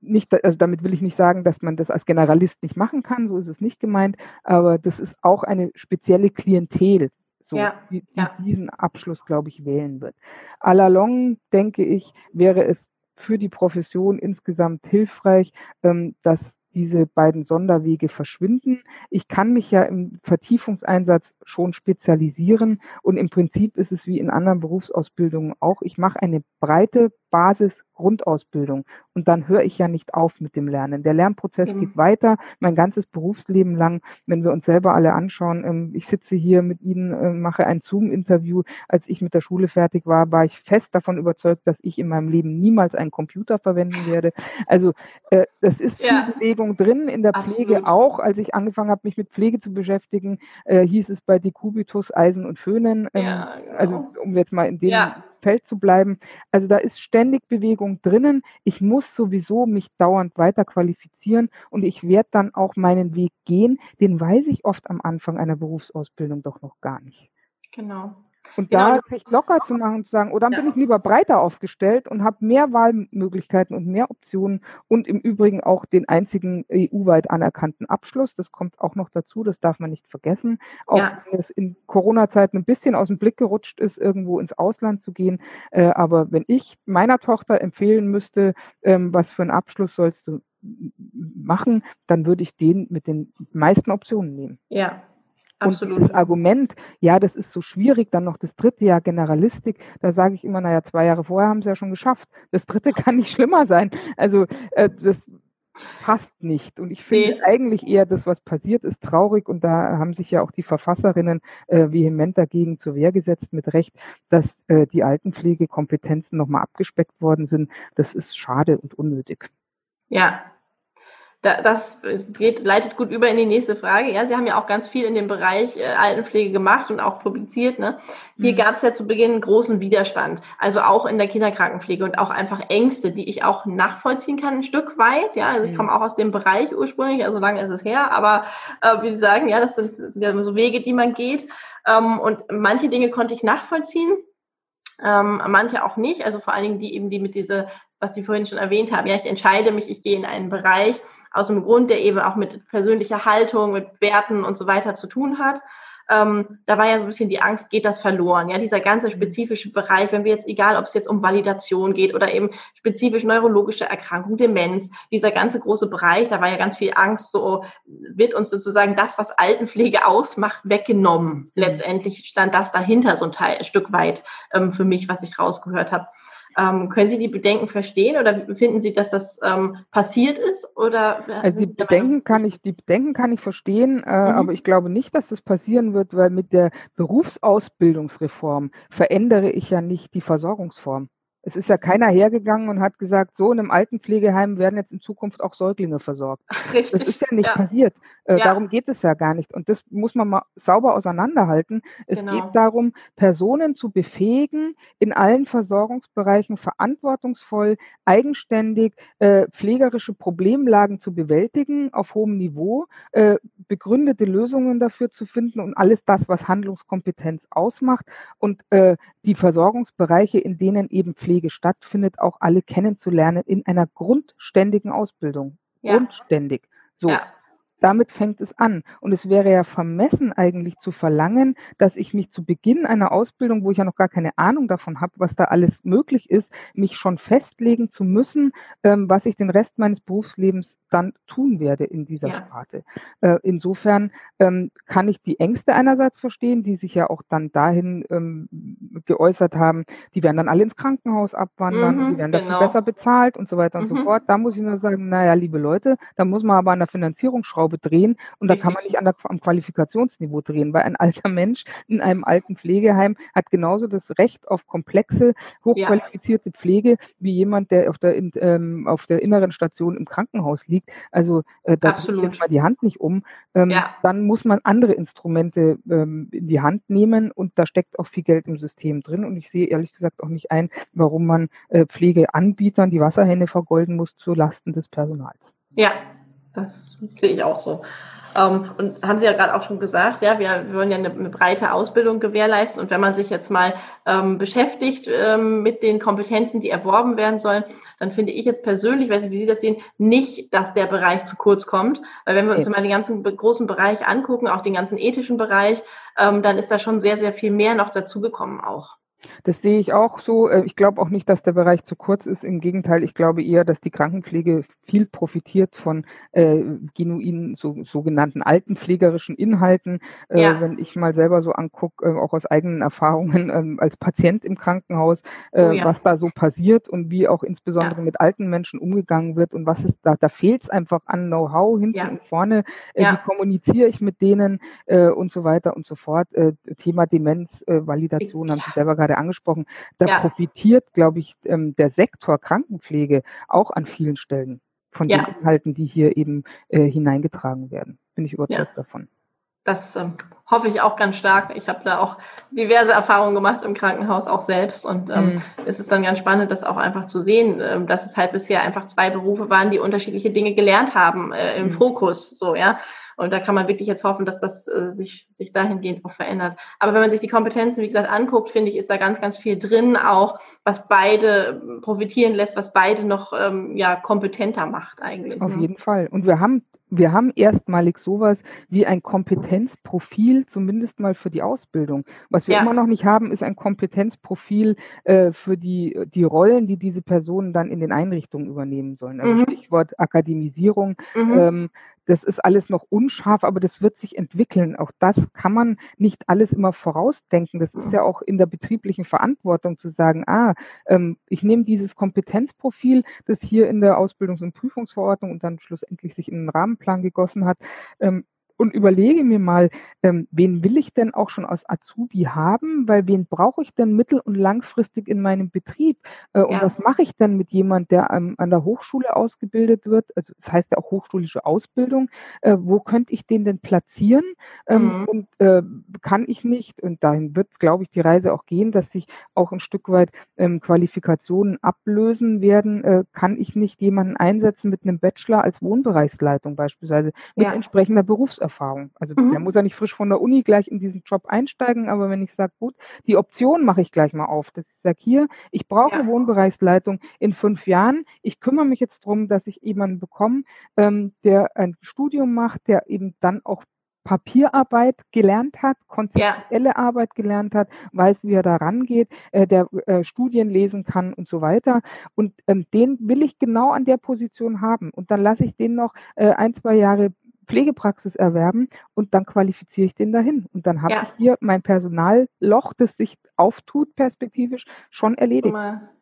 nicht, also damit will ich nicht sagen, dass man das als Generalist nicht machen kann, so ist es nicht gemeint, aber das ist auch eine spezielle Klientel, so, ja, die, die ja. diesen Abschluss, glaube ich, wählen wird. A la long, denke ich, wäre es für die Profession insgesamt hilfreich, ähm, dass diese beiden Sonderwege verschwinden. Ich kann mich ja im Vertiefungseinsatz schon spezialisieren und im Prinzip ist es wie in anderen Berufsausbildungen auch. Ich mache eine breite Basis Grundausbildung. Und dann höre ich ja nicht auf mit dem Lernen. Der Lernprozess mhm. geht weiter, mein ganzes Berufsleben lang. Wenn wir uns selber alle anschauen, ähm, ich sitze hier mit Ihnen, ähm, mache ein Zoom-Interview. Als ich mit der Schule fertig war, war ich fest davon überzeugt, dass ich in meinem Leben niemals einen Computer verwenden werde. Also äh, das ist viel ja. Bewegung drin, in der Absolut. Pflege auch. Als ich angefangen habe, mich mit Pflege zu beschäftigen, äh, hieß es bei Decubitus Eisen und Föhnen. Ähm, ja, genau. Also um jetzt mal in dem ja. Feld zu bleiben. Also da ist ständig Bewegung drinnen. Ich muss sowieso mich dauernd weiter qualifizieren und ich werde dann auch meinen Weg gehen. Den weiß ich oft am Anfang einer Berufsausbildung doch noch gar nicht. Genau. Und genau, da sich locker zu machen und zu sagen, oder oh, dann ja. bin ich lieber breiter aufgestellt und habe mehr Wahlmöglichkeiten und mehr Optionen und im Übrigen auch den einzigen EU-weit anerkannten Abschluss. Das kommt auch noch dazu, das darf man nicht vergessen. Auch ja. wenn es in Corona-Zeiten ein bisschen aus dem Blick gerutscht ist, irgendwo ins Ausland zu gehen. Äh, aber wenn ich meiner Tochter empfehlen müsste, ähm, was für einen Abschluss sollst du machen, dann würde ich den mit den meisten Optionen nehmen. Ja, Absolut. Und das Argument, ja, das ist so schwierig, dann noch das dritte Jahr Generalistik, da sage ich immer, naja, zwei Jahre vorher haben sie ja schon geschafft. Das dritte kann nicht schlimmer sein. Also äh, das passt nicht. Und ich finde nee. eigentlich eher das, was passiert ist, traurig. Und da haben sich ja auch die Verfasserinnen äh, vehement dagegen zur Wehr gesetzt, mit Recht, dass äh, die Altenpflegekompetenzen nochmal abgespeckt worden sind. Das ist schade und unnötig. Ja, das geht, leitet gut über in die nächste Frage. Ja, Sie haben ja auch ganz viel in dem Bereich äh, Altenpflege gemacht und auch publiziert. Ne? Hier mhm. gab es ja zu Beginn großen Widerstand, also auch in der Kinderkrankenpflege und auch einfach Ängste, die ich auch nachvollziehen kann ein Stück weit. Ja, also ich mhm. komme auch aus dem Bereich ursprünglich, also lange ist es her, aber äh, wie Sie sagen, ja, das sind, das sind ja so Wege, die man geht. Ähm, und manche Dinge konnte ich nachvollziehen. Ähm, manche auch nicht, also vor allen Dingen die eben, die mit dieser was Sie vorhin schon erwähnt haben, ja, ich entscheide mich, ich gehe in einen Bereich aus einem Grund, der eben auch mit persönlicher Haltung, mit Werten und so weiter zu tun hat. Ähm, da war ja so ein bisschen die Angst, geht das verloren? Ja, dieser ganze spezifische Bereich, wenn wir jetzt, egal ob es jetzt um Validation geht oder eben spezifisch neurologische Erkrankung, Demenz, dieser ganze große Bereich, da war ja ganz viel Angst, so wird uns sozusagen das, was Altenpflege ausmacht, weggenommen. Mhm. Letztendlich stand das dahinter so ein Teil, ein Stück weit ähm, für mich, was ich rausgehört habe. Ähm, können Sie die Bedenken verstehen oder finden Sie, dass das ähm, passiert ist? Oder also die Bedenken kann ich, die Bedenken kann ich verstehen, äh, mhm. aber ich glaube nicht, dass das passieren wird, weil mit der Berufsausbildungsreform verändere ich ja nicht die Versorgungsform. Es ist ja keiner hergegangen und hat gesagt, so in einem Altenpflegeheim werden jetzt in Zukunft auch Säuglinge versorgt. Richtig. Das ist ja nicht ja. passiert. Äh, ja. Darum geht es ja gar nicht. Und das muss man mal sauber auseinanderhalten. Es genau. geht darum, Personen zu befähigen, in allen Versorgungsbereichen verantwortungsvoll, eigenständig äh, pflegerische Problemlagen zu bewältigen auf hohem Niveau, äh, begründete Lösungen dafür zu finden und alles das, was Handlungskompetenz ausmacht und äh, die Versorgungsbereiche, in denen eben Pflege stattfindet, auch alle kennenzulernen in einer grundständigen Ausbildung. Ja. Grundständig. So. Ja damit fängt es an. Und es wäre ja vermessen eigentlich zu verlangen, dass ich mich zu Beginn einer Ausbildung, wo ich ja noch gar keine Ahnung davon habe, was da alles möglich ist, mich schon festlegen zu müssen, ähm, was ich den Rest meines Berufslebens dann tun werde in dieser ja. Sparte. Äh, insofern ähm, kann ich die Ängste einerseits verstehen, die sich ja auch dann dahin ähm, geäußert haben, die werden dann alle ins Krankenhaus abwandern, mhm, die werden dafür genau. besser bezahlt und so weiter und mhm. so fort. Da muss ich nur sagen, naja, liebe Leute, da muss man aber an der Finanzierungsschraube Stellschraube drehen und da kann man nicht an der, am Qualifikationsniveau drehen, weil ein alter Mensch in einem alten Pflegeheim hat genauso das Recht auf komplexe, hochqualifizierte ja. Pflege wie jemand, der auf der, in, ähm, auf der inneren Station im Krankenhaus liegt. Also äh, da geht jetzt mal die Hand nicht um. Ähm, ja. Dann muss man andere Instrumente ähm, in die Hand nehmen und da steckt auch viel Geld im System drin und ich sehe ehrlich gesagt auch nicht ein, warum man äh, Pflegeanbietern die Wasserhände vergolden muss zu Lasten des Personals. Ja, das sehe ich auch so. Ähm, und haben Sie ja gerade auch schon gesagt, ja, wir, wir wollen ja eine, eine, breite Ausbildung gewährleisten. Und wenn man sich jetzt mal ähm, beschäftigt ähm, mit den Kompetenzen, die erworben werden sollen, dann finde ich jetzt persönlich, weiß nicht, wie Sie das sehen, nicht, dass der Bereich zu kurz kommt. Weil wenn wir uns okay. mal den ganzen großen Bereich angucken, auch den ganzen ethischen Bereich, ähm, dann ist da schon sehr, sehr viel mehr noch dazugekommen auch. Das sehe ich auch so. Äh, ich glaube auch nicht, dass der Bereich zu kurz ist. Im Gegenteil, ich glaube eher, dass die Krankenpflege viel profitiert von äh, genuinen, so, sogenannten altenpflegerischen Inhalten. Äh, ja. Wenn ich mal selber so angucke, äh, auch aus eigenen Erfahrungen [laughs] äh, als Patient im Krankenhaus, äh, oh ja. was da so passiert und wie auch insbesondere ja. mit alten Menschen umgegangen wird und was ist da, da fehlt es einfach an Know-how hinten und vorne. Äh, Wie kommuniziere ich mit denen äh, und so weiter und so fort. Thema Demenz, Validation haben Sie selber gerade gerade angesprochen, da ja. profitiert, glaube ich, ähm, der Sektor Krankenpflege auch an vielen Stellen von ja. den Inhalten, die hier eben äh, hineingetragen werden. Bin ich überzeugt ja. davon. Das ähm, hoffe ich auch ganz stark. Ich habe da auch diverse Erfahrungen gemacht im Krankenhaus, auch selbst. Und ähm, mhm. es ist dann ganz spannend, das auch einfach zu sehen, ähm, dass es halt bisher einfach zwei Berufe waren, die unterschiedliche Dinge gelernt haben äh, im mhm. Fokus. So, ja. Und da kann man wirklich jetzt hoffen, dass das äh, sich, sich dahingehend auch verändert. Aber wenn man sich die Kompetenzen, wie gesagt, anguckt, finde ich, ist da ganz, ganz viel drin, auch was beide profitieren lässt, was beide noch ähm, ja, kompetenter macht eigentlich. Auf ne? jeden Fall. Und wir haben wir haben erstmalig sowas wie ein Kompetenzprofil, zumindest mal für die Ausbildung. Was wir ja. immer noch nicht haben, ist ein Kompetenzprofil äh, für die, die Rollen, die diese Personen dann in den Einrichtungen übernehmen sollen. Also mhm. Stichwort Akademisierung. Mhm. Ähm, das ist alles noch unscharf, aber das wird sich entwickeln. Auch das kann man nicht alles immer vorausdenken. Das ist ja auch in der betrieblichen Verantwortung zu sagen, ah, ähm, ich nehme dieses Kompetenzprofil, das hier in der Ausbildungs- und Prüfungsverordnung und dann schlussendlich sich in einen Rahmenplan gegossen hat, ähm, und überlege mir mal, ähm, wen will ich denn auch schon aus Azubi haben, weil wen brauche ich denn mittel- und langfristig in meinem Betrieb? Äh, und was mache ich denn mit jemand, der ähm, an der Hochschule ausgebildet wird? Also das heißt ja auch hochschulische Ausbildung. Äh, wo könnte ich den denn platzieren? Ähm, mhm. Und äh, kann ich nicht, und dahin wird, glaube ich, die Reise auch gehen, dass sich auch ein Stück weit ähm, Qualifikationen ablösen werden, äh, kann ich nicht jemanden einsetzen mit einem Bachelor als Wohnbereichsleitung beispielsweise, mit ja. entsprechender Berufserfahrung. Berufserfahrung. Also mhm. der muss ja nicht frisch von der Uni gleich in diesen Job einsteigen, aber wenn ich sage, gut, die Option mache ich gleich mal auf, dass ich sage, hier, ich brauche ja. eine Wohnbereichsleitung in fünf Jahren. Ich kümmere mich jetzt darum, dass ich jemanden bekomme, ähm, der ein Studium macht, der eben dann auch Papierarbeit gelernt hat, konzeptuelle ja. Arbeit gelernt hat, weiß, wie er da rangeht, äh, der äh, Studien lesen kann und so weiter. Und ähm, den will ich genau an der Position haben. Und dann lasse ich den noch äh, ein, zwei Jahre Pflegepraxis erwerben und dann qualifiziere ich den dahin. Und dann habe ja. ich hier mein Personalloch, das sich auftut, perspektivisch, schon erledigt.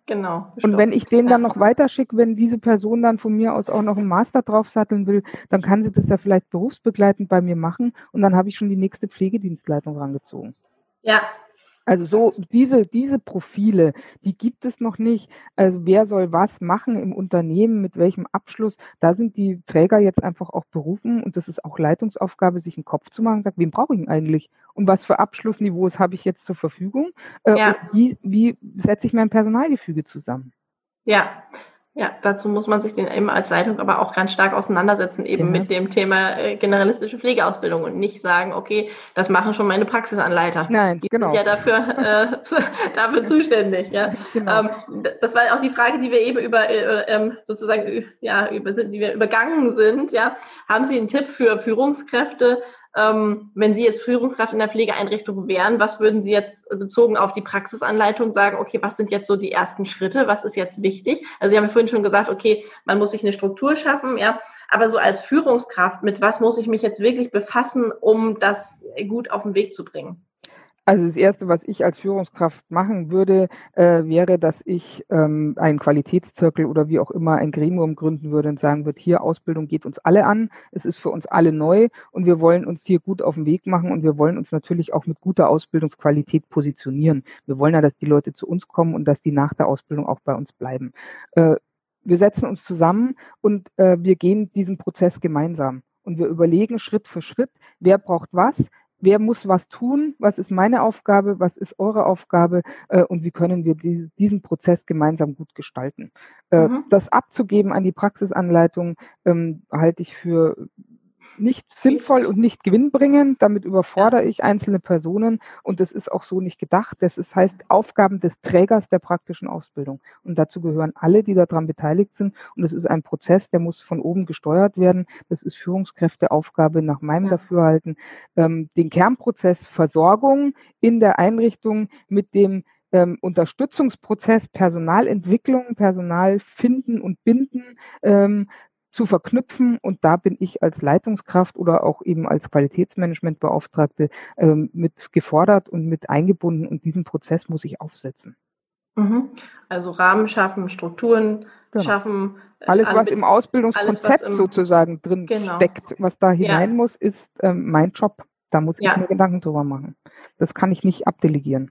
Genau. Und wenn ich den dann noch weiterschicke, wenn diese Person dann von mir aus auch noch einen Master draufsatteln will, dann kann sie das ja vielleicht berufsbegleitend bei mir machen und dann habe ich schon die nächste Pflegedienstleitung rangezogen. Ja, also so diese, diese Profile, die gibt es noch nicht. Also wer soll was machen im Unternehmen, mit welchem Abschluss? Da sind die Träger jetzt einfach auch berufen und das ist auch Leitungsaufgabe, sich einen Kopf zu machen, sagt, wen brauche ich eigentlich? Und was für Abschlussniveaus habe ich jetzt zur Verfügung? Äh, ja. wie, wie setze ich mein Personalgefüge zusammen? Ja, Ja, dazu muss man sich den eben als Leitung aber auch ganz stark auseinandersetzen, eben ja. mit dem Thema äh, generalistische Pflegeausbildung und nicht sagen, okay, das machen schon meine Praxisanleiter. Nein, die genau. sind ja dafür, äh, [laughs] dafür zuständig. Ja. Genau. Ähm, das war auch die Frage, die wir eben über äh, ähm, sozusagen ja über die wir übergangen sind. Ja, haben Sie einen Tipp für Führungskräfte, ähm, wenn Sie jetzt Führungskraft in der Pflegeeinrichtung wären, was würden Sie jetzt bezogen auf die Praxisanleitung sagen, okay, was sind jetzt so die ersten Schritte, was ist jetzt wichtig? Also Sie haben vorhin schon gesagt, okay, man muss sich eine Struktur schaffen, ja, aber so als Führungskraft, mit was muss ich mich jetzt wirklich befassen, um das gut auf den Weg zu bringen? Also das Erste, was ich als Führungskraft machen würde, äh, wäre, dass ich ähm, einen Qualitätszirkel oder wie auch immer ein Gremium gründen würde und sagen würde, hier Ausbildung geht uns alle an, es ist für uns alle neu und wir wollen uns hier gut auf den Weg machen und wir wollen uns natürlich auch mit guter Ausbildungsqualität positionieren. Wir wollen ja, dass die Leute zu uns kommen und dass die nach der Ausbildung auch bei uns bleiben. Äh, wir setzen uns zusammen und äh, wir gehen diesen Prozess gemeinsam und wir überlegen Schritt für Schritt, wer braucht was, wer muss was tun, was ist meine Aufgabe, was ist eure Aufgabe äh, und wie können wir dieses, diesen Prozess gemeinsam gut gestalten. Äh, mhm. Das abzugeben an die Praxisanleitung ähm, halte ich für nicht sinnvoll und nicht gewinnbringend. Damit überfordere ich einzelne Personen und das ist auch so nicht gedacht. Das ist, heißt Aufgaben des Trägers der praktischen Ausbildung. Und dazu gehören alle, die daran beteiligt sind. Und es ist ein Prozess, der muss von oben gesteuert werden. Das ist Führungskräfteaufgabe nach meinem ja. Dafürhalten. Ähm, den Kernprozess Versorgung in der Einrichtung mit dem ähm, Unterstützungsprozess Personalentwicklung, Personal finden und binden, ähm, zu verknüpfen. Und da bin ich als Leitungskraft oder auch eben als Qualitätsmanagementbeauftragte ähm, mit gefordert und mit eingebunden. Und diesen Prozess muss ich aufsetzen. Mhm. Also Rahmen schaffen, Strukturen genau. schaffen. Äh, alles, was im Ausbildungskonzept alles, im, sozusagen drin genau. steckt, was da hinein ja. muss, ist ähm, mein Job. Da muss ich ja. mir Gedanken drüber machen. Das kann ich nicht abdelegieren.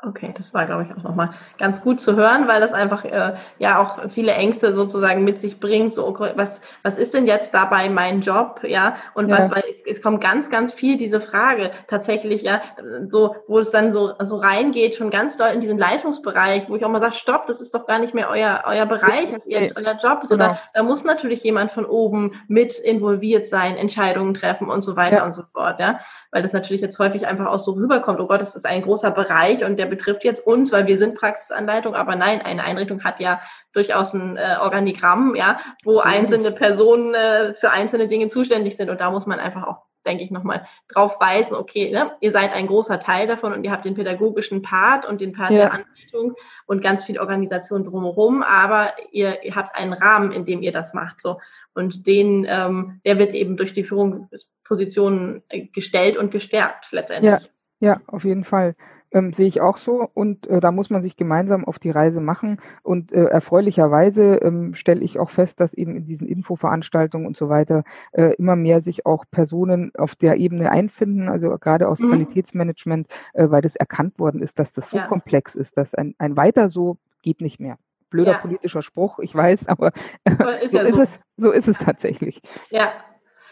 Okay, das war, glaube ich, auch nochmal ganz gut zu hören, weil das einfach äh, ja auch viele Ängste sozusagen mit sich bringt. So, was, was ist denn jetzt dabei mein Job? Ja, und ja. was, weil es, es kommt ganz, ganz viel diese Frage tatsächlich, ja, so, wo es dann so, so reingeht, schon ganz doll in diesen Leitungsbereich, wo ich auch mal sage, stopp, das ist doch gar nicht mehr euer, euer Bereich, das ist ihr, euer Job. So, genau. da, da muss natürlich jemand von oben mit involviert sein, Entscheidungen treffen und so weiter ja. und so fort, ja. Weil das natürlich jetzt häufig einfach auch so rüberkommt, oh Gott, das ist ein großer Bereich und der betrifft jetzt uns, weil wir sind Praxisanleitung, aber nein, eine Einrichtung hat ja durchaus ein äh, Organigramm, ja, wo einzelne Personen äh, für einzelne Dinge zuständig sind und da muss man einfach auch denke ich, nochmal drauf weisen, okay, ne, ihr seid ein großer Teil davon und ihr habt den pädagogischen Part und den Part ja. der Anleitung und ganz viel Organisation drumherum, aber ihr, ihr habt einen Rahmen, in dem ihr das macht. So. Und den, ähm, der wird eben durch die Führungspositionen äh, gestellt und gestärkt letztendlich. Ja, ja auf jeden Fall. Ähm, sehe ich auch so und äh, da muss man sich gemeinsam auf die Reise machen und äh, erfreulicherweise ähm, stelle ich auch fest, dass eben in diesen Infoveranstaltungen und so weiter äh, immer mehr sich auch Personen auf der Ebene einfinden, also gerade aus mhm. Qualitätsmanagement, äh, weil das erkannt worden ist, dass das so ja. komplex ist, dass ein, ein weiter so geht nicht mehr. Blöder ja. politischer Spruch, ich weiß, aber [laughs] ist so, ja ist so. Es, so ist es tatsächlich. Ja,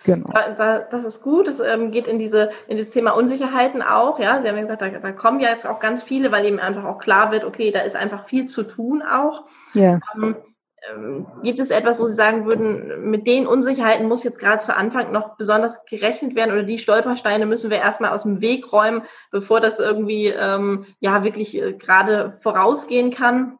Genau. Da, das ist gut. Es ähm, geht in diese in das Thema Unsicherheiten auch. Ja, Sie haben ja gesagt, da, da kommen ja jetzt auch ganz viele, weil eben einfach auch klar wird, okay, da ist einfach viel zu tun auch. Ja. Ähm, ähm, gibt es etwas, wo Sie sagen würden, mit den Unsicherheiten muss jetzt gerade zu Anfang noch besonders gerechnet werden oder die Stolpersteine müssen wir erstmal aus dem Weg räumen, bevor das irgendwie ähm, ja wirklich äh, gerade vorausgehen kann?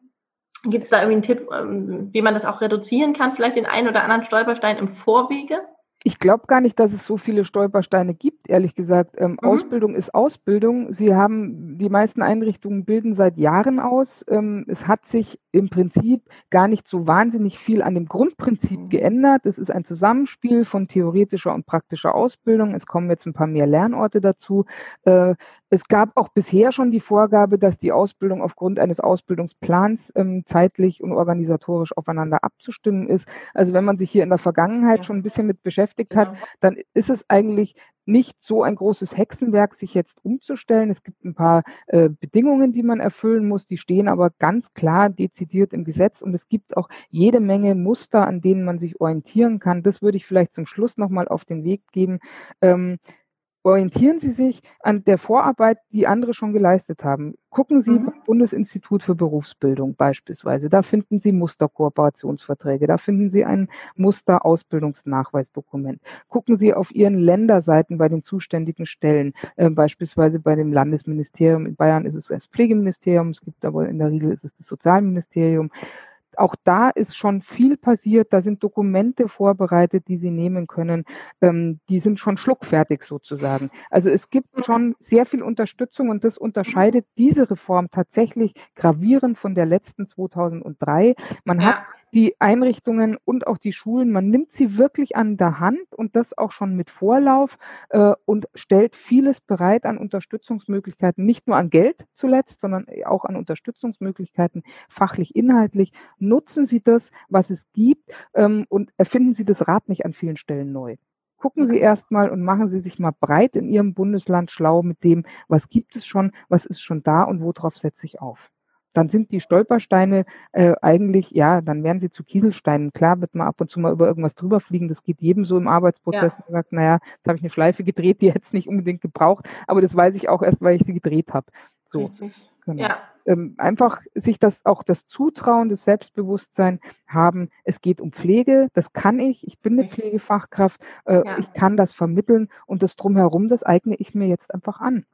Gibt es da irgendwie einen Tipp, ähm, wie man das auch reduzieren kann, vielleicht den einen oder anderen Stolperstein im Vorwege? Ich glaube gar nicht, dass es so viele Stolpersteine gibt, ehrlich gesagt. Ähm, mhm. Ausbildung ist Ausbildung. Sie haben, die meisten Einrichtungen bilden seit Jahren aus. Ähm, es hat sich im Prinzip gar nicht so wahnsinnig viel an dem Grundprinzip mhm. geändert. Es ist ein Zusammenspiel von theoretischer und praktischer Ausbildung. Es kommen jetzt ein paar mehr Lernorte dazu. Äh, es gab auch bisher schon die Vorgabe, dass die Ausbildung aufgrund eines Ausbildungsplans ähm, zeitlich und organisatorisch aufeinander abzustimmen ist. Also wenn man sich hier in der Vergangenheit ja. schon ein bisschen mit beschäftigt hat, genau. dann ist es eigentlich nicht so ein großes Hexenwerk, sich jetzt umzustellen. Es gibt ein paar äh, Bedingungen, die man erfüllen muss, die stehen aber ganz klar dezidiert im Gesetz und es gibt auch jede Menge Muster, an denen man sich orientieren kann. Das würde ich vielleicht zum Schluss nochmal auf den Weg geben. Ähm, orientieren Sie sich an der Vorarbeit, die andere schon geleistet haben. Gucken Sie mhm. beim Bundesinstitut für Berufsbildung beispielsweise. Da finden Sie Musterkooperationsverträge, da finden Sie ein Musterausbildungsnachweisdokument. Gucken Sie auf Ihren Länderseiten bei den zuständigen Stellen, äh, beispielsweise bei dem Landesministerium. In Bayern ist es das Pflegeministerium, es gibt aber in der Regel ist es das Sozialministerium auch da ist schon viel passiert. Da sind Dokumente vorbereitet, die Sie nehmen können. Ähm, die sind schon schluckfertig sozusagen. Also es gibt schon sehr viel Unterstützung und das unterscheidet diese Reform tatsächlich gravierend von der letzten 2003. Man ja. hat die Einrichtungen und auch die Schulen, man nimmt sie wirklich an der Hand und das auch schon mit Vorlauf äh, und stellt vieles bereit an Unterstützungsmöglichkeiten, nicht nur an Geld zuletzt, sondern auch an Unterstützungsmöglichkeiten, fachlich, inhaltlich. Nutzen Sie das, was es gibt ähm, und erfinden Sie das Rad nicht an vielen Stellen neu. Gucken Sie erstmal und machen Sie sich mal breit in Ihrem Bundesland schlau mit dem, was gibt es schon, was ist schon da und worauf setze ich auf dann sind die Stolpersteine äh, eigentlich, ja, dann werden sie zu Kieselsteinen. Klar wird man ab und zu mal über irgendwas drüber fliegen. Das geht jedem so im Arbeitsprozess. Ja. Man sagt, naja, jetzt habe ich eine Schleife gedreht, die [laughs] hätte es nicht unbedingt gebraucht, aber das weiß ich auch erst, weil ich sie gedreht habe. So. Richtig. Genau. Ja. Ähm, einfach sich das auch das Zutrauen, das Selbstbewusstsein haben. Es geht um Pflege, das kann ich. Ich bin eine Richtig. Pflegefachkraft. Äh, ja. Ich kann das vermitteln und das drumherum, das eigne ich mir jetzt einfach an,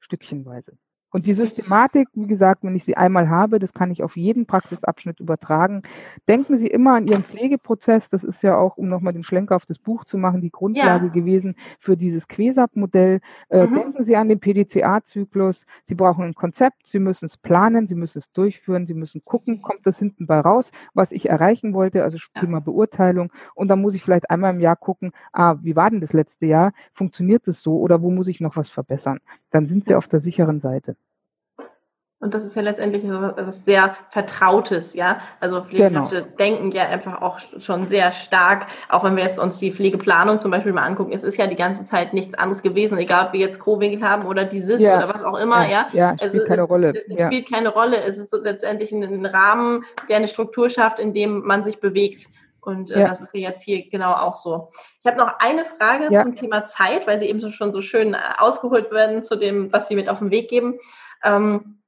stückchenweise. Und die Systematik, wie gesagt, wenn ich sie einmal habe, das kann ich auf jeden Praxisabschnitt übertragen. Denken Sie immer an Ihren Pflegeprozess. Das ist ja auch, um nochmal den Schlenker auf das Buch zu machen, die Grundlage ja. gewesen für dieses QESAP-Modell. Äh, mhm. Denken Sie an den PDCA-Zyklus. Sie brauchen ein Konzept. Sie müssen es planen. Sie müssen es durchführen. Sie müssen gucken, kommt das hinten bei raus, was ich erreichen wollte, also Thema ja. Beurteilung. Und dann muss ich vielleicht einmal im Jahr gucken, ah, wie war denn das letzte Jahr? Funktioniert das so oder wo muss ich noch was verbessern? Dann sind Sie auf der sicheren Seite. Und das ist ja letztendlich etwas sehr Vertrautes, ja. Also Pflegekräfte genau. denken ja einfach auch schon sehr stark, auch wenn wir jetzt uns die Pflegeplanung zum Beispiel mal angucken, es ist ja die ganze Zeit nichts anderes gewesen, egal ob wir jetzt Co-Winkel haben oder die SIS ja. oder was auch immer, ja. Ja, ja spielt keine es, Rolle. Es ja. spielt keine Rolle. Es ist letztendlich ein Rahmen, der eine Struktur schafft, in dem man sich bewegt. Und äh, ja. das ist ja jetzt hier genau auch so. Ich habe noch eine Frage ja. zum Thema Zeit, weil Sie eben schon so schön äh, ausgeholt werden zu dem, was Sie mit auf den Weg geben. Ähm,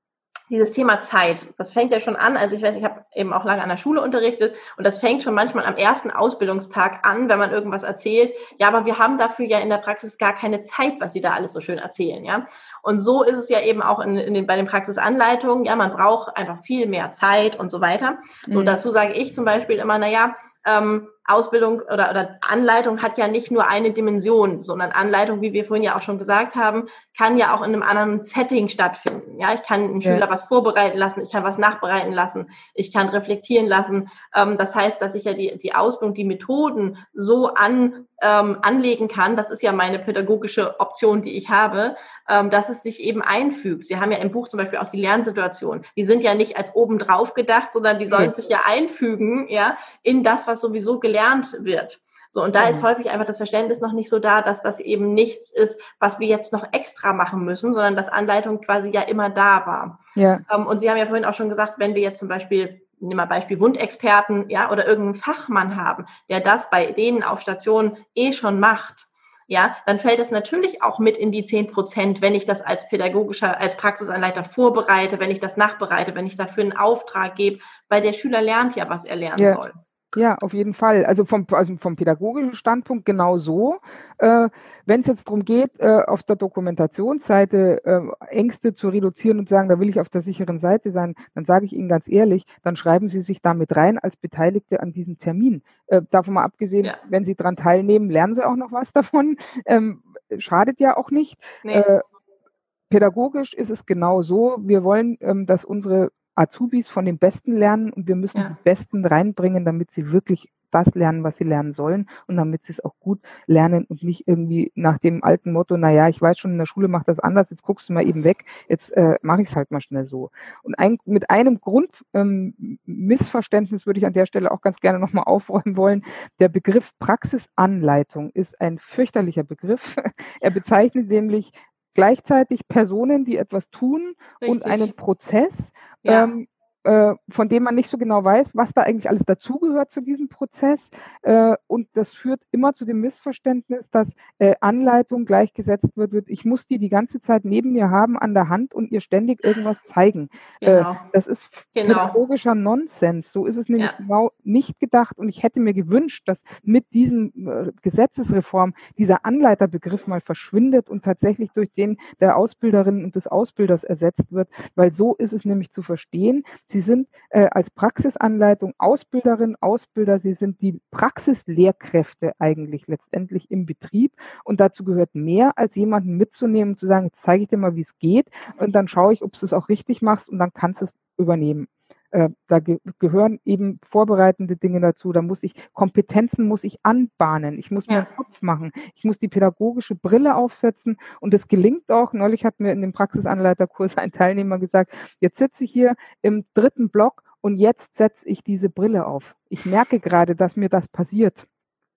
dieses Thema Zeit, das fängt ja schon an. Also ich weiß, ich habe eben auch lange an der Schule unterrichtet und das fängt schon manchmal am ersten Ausbildungstag an, wenn man irgendwas erzählt. Ja, aber wir haben dafür ja in der Praxis gar keine Zeit, was sie da alles so schön erzählen, ja. Und so ist es ja eben auch in, in den, bei den Praxisanleitungen. Ja, man braucht einfach viel mehr Zeit und so weiter. So mhm. dazu sage ich zum Beispiel immer, na ja, ähm, Ausbildung oder, oder Anleitung hat ja nicht nur eine Dimension, sondern Anleitung, wie wir vorhin ja auch schon gesagt haben, kann ja auch in einem anderen Setting stattfinden. Ja, ich kann einen ja. Schüler was vorbereiten lassen, ich kann was nachbereiten lassen, ich kann reflektieren lassen. Ähm, das heißt, dass ich ja die, die Ausbildung, die Methoden so an, ähm, anlegen kann. Das ist ja meine pädagogische Option, die ich habe, ähm, dass es sich eben einfügt. Sie haben ja im Buch zum Beispiel auch die Lernsituation. Die sind ja nicht als obendrauf gedacht, sondern die sollen ja. sich ja einfügen, ja, in das, was sowieso gelernt wird. So, und da mhm. ist häufig einfach das Verständnis noch nicht so da, dass das eben nichts ist, was wir jetzt noch extra machen müssen, sondern dass Anleitung quasi ja immer da war. Ja. Ähm, und Sie haben ja vorhin auch schon gesagt, wenn wir jetzt zum Beispiel nehmen wir Beispiel Wundexperten, ja, oder irgendeinen Fachmann haben, der das bei denen auf Station eh schon macht, ja, dann fällt es natürlich auch mit in die zehn Prozent, wenn ich das als pädagogischer, als Praxisanleiter vorbereite, wenn ich das nachbereite, wenn ich dafür einen Auftrag gebe, weil der Schüler lernt ja, was er lernen ja. soll. Ja, auf jeden Fall. Also vom, also vom pädagogischen Standpunkt genau so. Äh, Wenn es jetzt darum geht, äh, auf der Dokumentationsseite äh, Ängste zu reduzieren und sagen, da will ich auf der sicheren Seite sein, dann sage ich Ihnen ganz ehrlich, dann schreiben Sie sich damit rein als Beteiligte an diesem Termin. Äh, davon mal abgesehen, ja. wenn Sie daran teilnehmen, lernen Sie auch noch was davon. Ähm, schadet ja auch nicht. Nee. Äh, pädagogisch ist es genau so. Wir wollen, ähm, dass unsere Azubis von den Besten lernen und wir müssen ja. die Besten reinbringen, damit sie wirklich das lernen, was sie lernen sollen und damit sie es auch gut lernen und nicht irgendwie nach dem alten Motto, na ja, ich weiß schon, in der Schule macht das anders, jetzt guckst du mal eben weg, jetzt äh, mache ich es halt mal schnell so. Und ein, mit einem Grundmissverständnis ähm, würde ich an der Stelle auch ganz gerne nochmal aufräumen wollen. Der Begriff Praxisanleitung ist ein fürchterlicher Begriff. [laughs] er bezeichnet nämlich gleichzeitig Personen, die etwas tun Richtig. und einen Prozess. Ja. Ähm, äh, von dem man nicht so genau weiß, was da eigentlich alles dazugehört zu diesem Prozess. Äh, und das führt immer zu dem Missverständnis, dass äh, Anleitung gleichgesetzt wird, wird, ich muss die die ganze Zeit neben mir haben an der Hand und ihr ständig irgendwas zeigen. Äh, genau. das ist genau. pädagogischer Nonsens. So ist es nämlich ja. genau nicht gedacht. Und ich hätte mir gewünscht, dass mit diesen äh, Gesetzesreform dieser Anleiterbegriff mal verschwindet und tatsächlich durch den der Ausbilderin und des Ausbilders ersetzt wird, weil so ist es nämlich zu verstehen. Sie sind äh, als Praxisanleitung Ausbilderin, Ausbilder, Sie sind die Praxislehrkräfte eigentlich letztendlich im Betrieb. Und dazu gehört mehr, als jemanden mitzunehmen zu sagen, jetzt zeige ich dir mal, wie es geht. Und dann schaue ich, ob du es auch richtig machst. Und dann kannst du es übernehmen. Äh, da ge gehören eben vorbereitende Dinge dazu. Da muss ich Kompetenzen muss ich anbahnen. Ich muss mir einen Kopf machen. Ich muss die pädagogische Brille aufsetzen und es gelingt auch. Neulich hat mir in dem Praxisanleiterkurs [laughs] ein Teilnehmer gesagt: Jetzt sitze ich hier im dritten Block und jetzt setze ich diese Brille auf. Ich merke gerade, dass mir das passiert.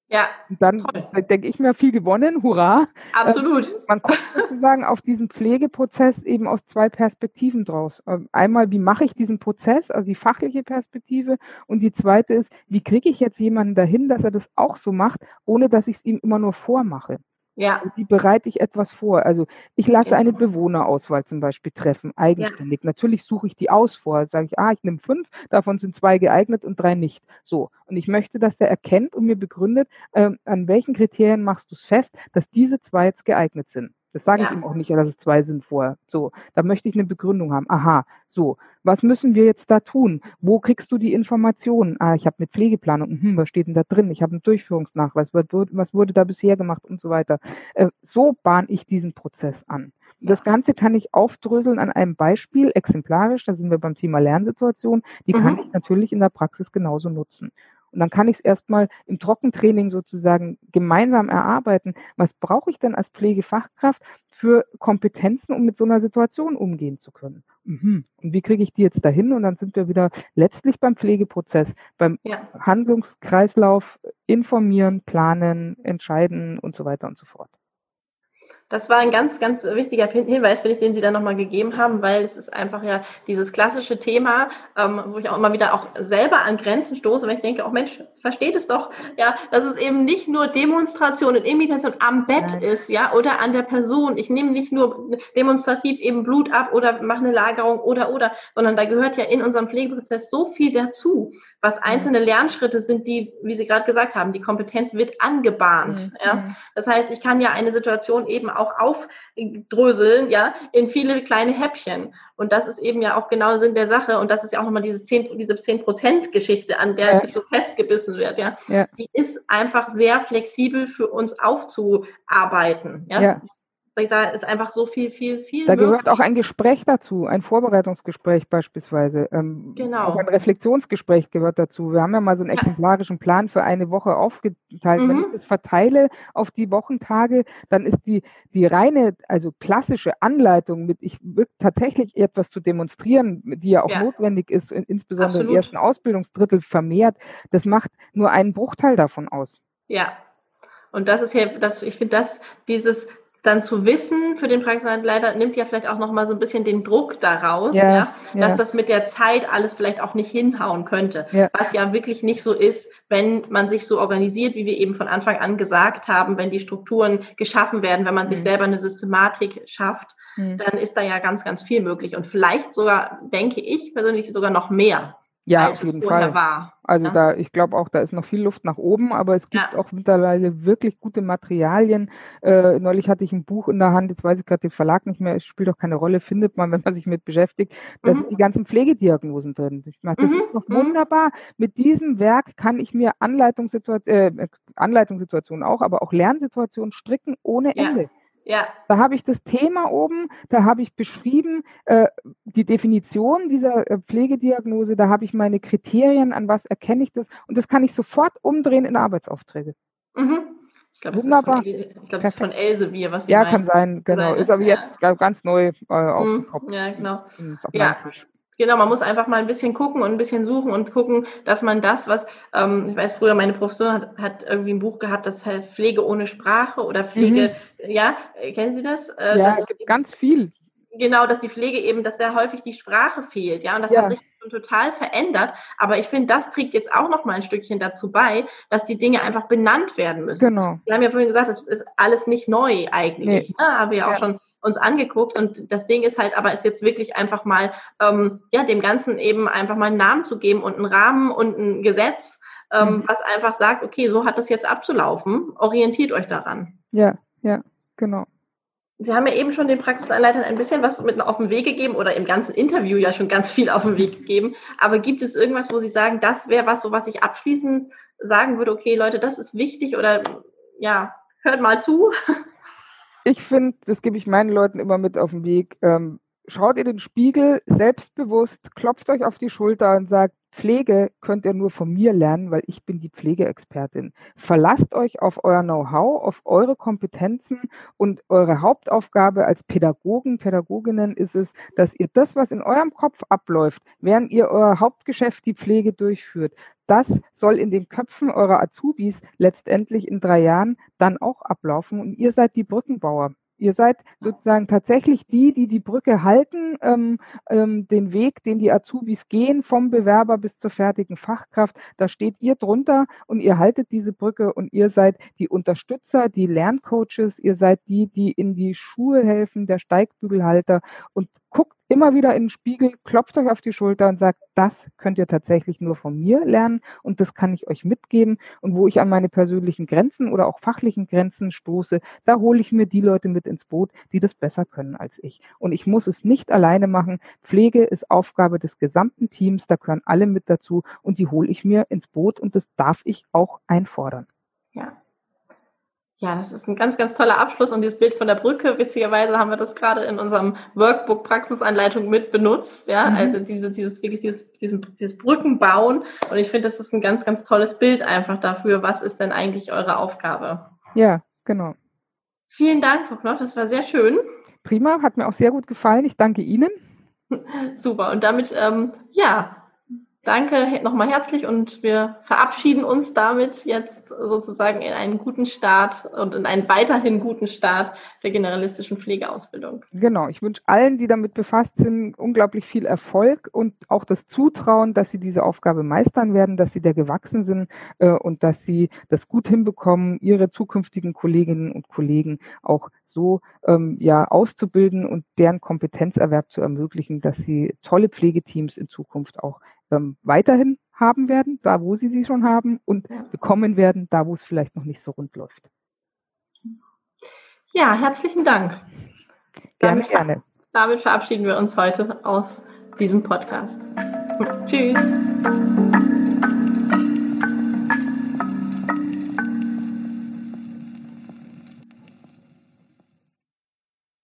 Ja. Und dann denke ich mir, viel gewonnen, hurra. Absolut. Äh, man kommt sozusagen auf diesen Pflegeprozess eben aus zwei Perspektiven draus. Ähm, einmal, wie mache ich diesen Prozess, also die fachliche Perspektive. Und die zweite ist, wie kriege ich jetzt jemanden dahin, dass er das auch so macht, ohne dass ich es ihm immer nur vormache. Ja. Wie bereite ich etwas vor? Also ich lasse eine Bewohnerauswahl zum Beispiel treffen, eigenständig. Ja. Natürlich suche ich die aus vor. Sage ich, ah, ich nehme fünf, davon sind zwei geeignet und drei nicht. So. Und ich möchte, dass der erkennt und mir begründet, äh, an welchen Kriterien machst du es fest, dass diese zwei jetzt geeignet sind. Das sage ja. ich ihm auch nicht, dass es zwei sind vorher. So, da möchte ich eine Begründung haben. Aha, so, was müssen wir jetzt da tun? Wo kriegst du die Informationen? Ah, ich habe eine Pflegeplanung. Hm, was steht denn da drin? Ich habe einen Durchführungsnachweis. Was, was wurde da bisher gemacht und so weiter? Äh, so bahne ich diesen Prozess an. Das Ganze kann ich aufdröseln an einem Beispiel, exemplarisch, da sind wir beim Thema Lernsituation, die mhm. kann ich natürlich in der Praxis genauso nutzen. Und dann kann ich es erstmal im Trockentraining sozusagen gemeinsam erarbeiten. Was brauche ich denn als Pflegefachkraft für Kompetenzen, um mit so einer Situation umgehen zu können? Mhm. Und wie kriege ich die jetzt dahin? Und dann sind wir wieder letztlich beim Pflegeprozess, beim ja. Handlungskreislauf, informieren, planen, entscheiden und so weiter und so fort. Das war ein ganz, ganz wichtiger Hinweis, finde ich, den Sie da nochmal gegeben haben, weil es ist einfach ja dieses klassische Thema, ähm, wo ich auch immer wieder auch selber an Grenzen stoße, weil ich denke, auch oh Mensch, versteht es doch, ja, dass es eben nicht nur Demonstration und Imitation am Bett Nein. ist, ja, oder an der Person. Ich nehme nicht nur demonstrativ eben Blut ab oder mache eine Lagerung oder, oder, sondern da gehört ja in unserem Pflegeprozess so viel dazu, was einzelne Lernschritte sind, die, wie Sie gerade gesagt haben, die Kompetenz wird angebahnt, mhm. ja. Das heißt, ich kann ja eine Situation eben auch aufdröseln, ja, in viele kleine Häppchen. Und das ist eben ja auch genau Sinn der Sache. Und das ist ja auch nochmal diese 10, diese 10 Prozent Geschichte, an der ja. sich so festgebissen wird, ja. ja. Die ist einfach sehr flexibel für uns aufzuarbeiten, ja. ja da ist einfach so viel, viel, viel. Da gehört auch ein Gespräch dazu, ein Vorbereitungsgespräch beispielsweise. Ähm, genau. Auch ein Reflexionsgespräch gehört dazu. Wir haben ja mal so einen exemplarischen Plan für eine Woche aufgeteilt. Mhm. Wenn ich das verteile auf die Wochentage, dann ist die, die reine, also klassische Anleitung mit, ich tatsächlich etwas zu demonstrieren, die ja auch ja. notwendig ist, insbesondere Absolut. im ersten Ausbildungsdrittel vermehrt, das macht nur einen Bruchteil davon aus. Ja, und das ist ja, das, ich finde, das, dieses dann zu wissen für den Praxisanleiter nimmt ja vielleicht auch noch mal so ein bisschen den Druck daraus, ja, ja dass ja. das mit der Zeit alles vielleicht auch nicht hinhauen könnte, was ja wirklich nicht so ist, wenn man sich so organisiert, wie wir eben von Anfang an gesagt haben, wenn die Strukturen geschaffen werden, wenn man mhm. sich selber eine Systematik schafft, mhm. dann ist da ja ganz, ganz viel möglich und vielleicht sogar, denke ich persönlich, sogar noch mehr. Ja, auf jeden Fall. War. Also ja? da, ich glaube auch, da ist noch viel Luft nach oben, aber es gibt ja. auch mittlerweile wirklich gute Materialien. Äh, neulich hatte ich ein Buch in der Hand, jetzt weiß ich gerade den Verlag nicht mehr, es spielt auch keine Rolle, findet man, [laughs] wenn man sich mit beschäftigt. Da mhm. sind die ganzen Pflegediagnosen drin. Ich meine, das mhm. ist doch mhm. wunderbar. Mit diesem Werk kann ich mir Anleitungssituationen, äh, Anleitungssituationen auch, aber auch Lernsituationen stricken ohne Ende. Ja. Ja. Da habe ich das Thema oben, da habe ich beschrieben äh, die Definition dieser äh, Pflegediagnose, da habe ich meine Kriterien, an was erkenne ich das und das kann ich sofort umdrehen in Arbeitsaufträge. Mhm. Ich glaube, das, glaub, das ist von Elsevier, was Sie Ja, meinen. kann sein, genau. Ist aber ja. jetzt ganz neu äh, aufgekommen. Mhm. Ja, genau. Ja. Genau, man muss einfach mal ein bisschen gucken und ein bisschen suchen und gucken, dass man das, was, ähm, ich weiß, früher meine Professorin hat, hat irgendwie ein Buch gehabt, das heißt Pflege ohne Sprache oder Pflege, mhm. ja, kennen Sie das? Äh, ja, das es gibt ganz viel. Genau, dass die Pflege eben, dass da häufig die Sprache fehlt, ja, und das ja. hat sich schon total verändert. Aber ich finde, das trägt jetzt auch noch mal ein Stückchen dazu bei, dass die Dinge einfach benannt werden müssen. Genau. Wir haben ja vorhin gesagt, das ist alles nicht neu eigentlich. Nee. Ne? Haben wir ja auch schon uns angeguckt und das Ding ist halt aber ist jetzt wirklich einfach mal ähm, ja dem Ganzen eben einfach mal einen Namen zu geben und einen Rahmen und ein Gesetz, ähm, mhm. was einfach sagt, okay, so hat das jetzt abzulaufen, orientiert euch daran. Ja, ja, genau. Sie haben ja eben schon den Praxisanleitern ein bisschen was mit auf den Weg gegeben oder im ganzen Interview ja schon ganz viel auf den Weg gegeben. Aber gibt es irgendwas, wo Sie sagen, das wäre was, so was ich abschließend sagen würde, okay, Leute, das ist wichtig oder ja, hört mal zu? [laughs] Ich finde, das gebe ich meinen Leuten immer mit auf den Weg. Ähm, schaut ihr den Spiegel selbstbewusst, klopft euch auf die Schulter und sagt, Pflege könnt ihr nur von mir lernen, weil ich bin die Pflegeexpertin. Verlasst euch auf euer Know-how, auf eure Kompetenzen und eure Hauptaufgabe als Pädagogen, Pädagoginnen ist es, dass ihr das, was in eurem Kopf abläuft, während ihr euer Hauptgeschäft, die Pflege durchführt, das soll in den Köpfen eurer Azubis letztendlich in drei Jahren dann auch ablaufen und ihr seid die Brückenbauer. Ihr seid sozusagen tatsächlich die, die die Brücke halten, ähm, ähm, den Weg, den die Azubis gehen, vom Bewerber bis zur fertigen Fachkraft. Da steht ihr drunter und ihr haltet diese Brücke und ihr seid die Unterstützer, die Lerncoaches, ihr seid die, die in die Schuhe helfen, der Steigbügelhalter. Und guckt immer wieder in den Spiegel, klopft euch auf die Schulter und sagt, das könnt ihr tatsächlich nur von mir lernen und das kann ich euch mitgeben. Und wo ich an meine persönlichen Grenzen oder auch fachlichen Grenzen stoße, da hole ich mir die Leute mit ins Boot, die das besser können als ich. Und ich muss es nicht alleine machen. Pflege ist Aufgabe des gesamten Teams, da gehören alle mit dazu und die hole ich mir ins Boot und das darf ich auch einfordern. Ja, ja, das ist ein ganz, ganz toller Abschluss und dieses Bild von der Brücke, witzigerweise haben wir das gerade in unserem Workbook Praxisanleitung mit benutzt, ja, mhm. also diese, dieses, wirklich dieses, dieses, dieses Brückenbauen und ich finde, das ist ein ganz, ganz tolles Bild einfach dafür, was ist denn eigentlich eure Aufgabe? Ja, genau. Vielen Dank, Frau Knoch, das war sehr schön. Prima, hat mir auch sehr gut gefallen, ich danke Ihnen. [laughs] Super und damit, ähm, ja, danke nochmal herzlich und wir verabschieden uns damit jetzt sozusagen in einen guten Start und in einen weiterhin guten Start der generalistischen Pflegeausbildung. Genau, ich wünsche allen, die damit befasst sind, unglaublich viel Erfolg und auch das Zutrauen, dass sie diese Aufgabe meistern werden, dass sie der gewachsen sind äh, und dass sie das gut hinbekommen, ihre zukünftigen Kolleginnen und Kollegen auch so ähm, ja auszubilden und deren Kompetenzerwerb zu ermöglichen, dass sie tolle Pflegeteams in Zukunft auch ähm, weiterhin haben werden, da wo sie sie schon haben und bekommen werden, da wo es vielleicht noch nicht so rund läuft. Ja, herzlichen Dank. Gerne, damit, gerne. Damit verabschieden wir uns heute aus diesem Podcast. Tschüss.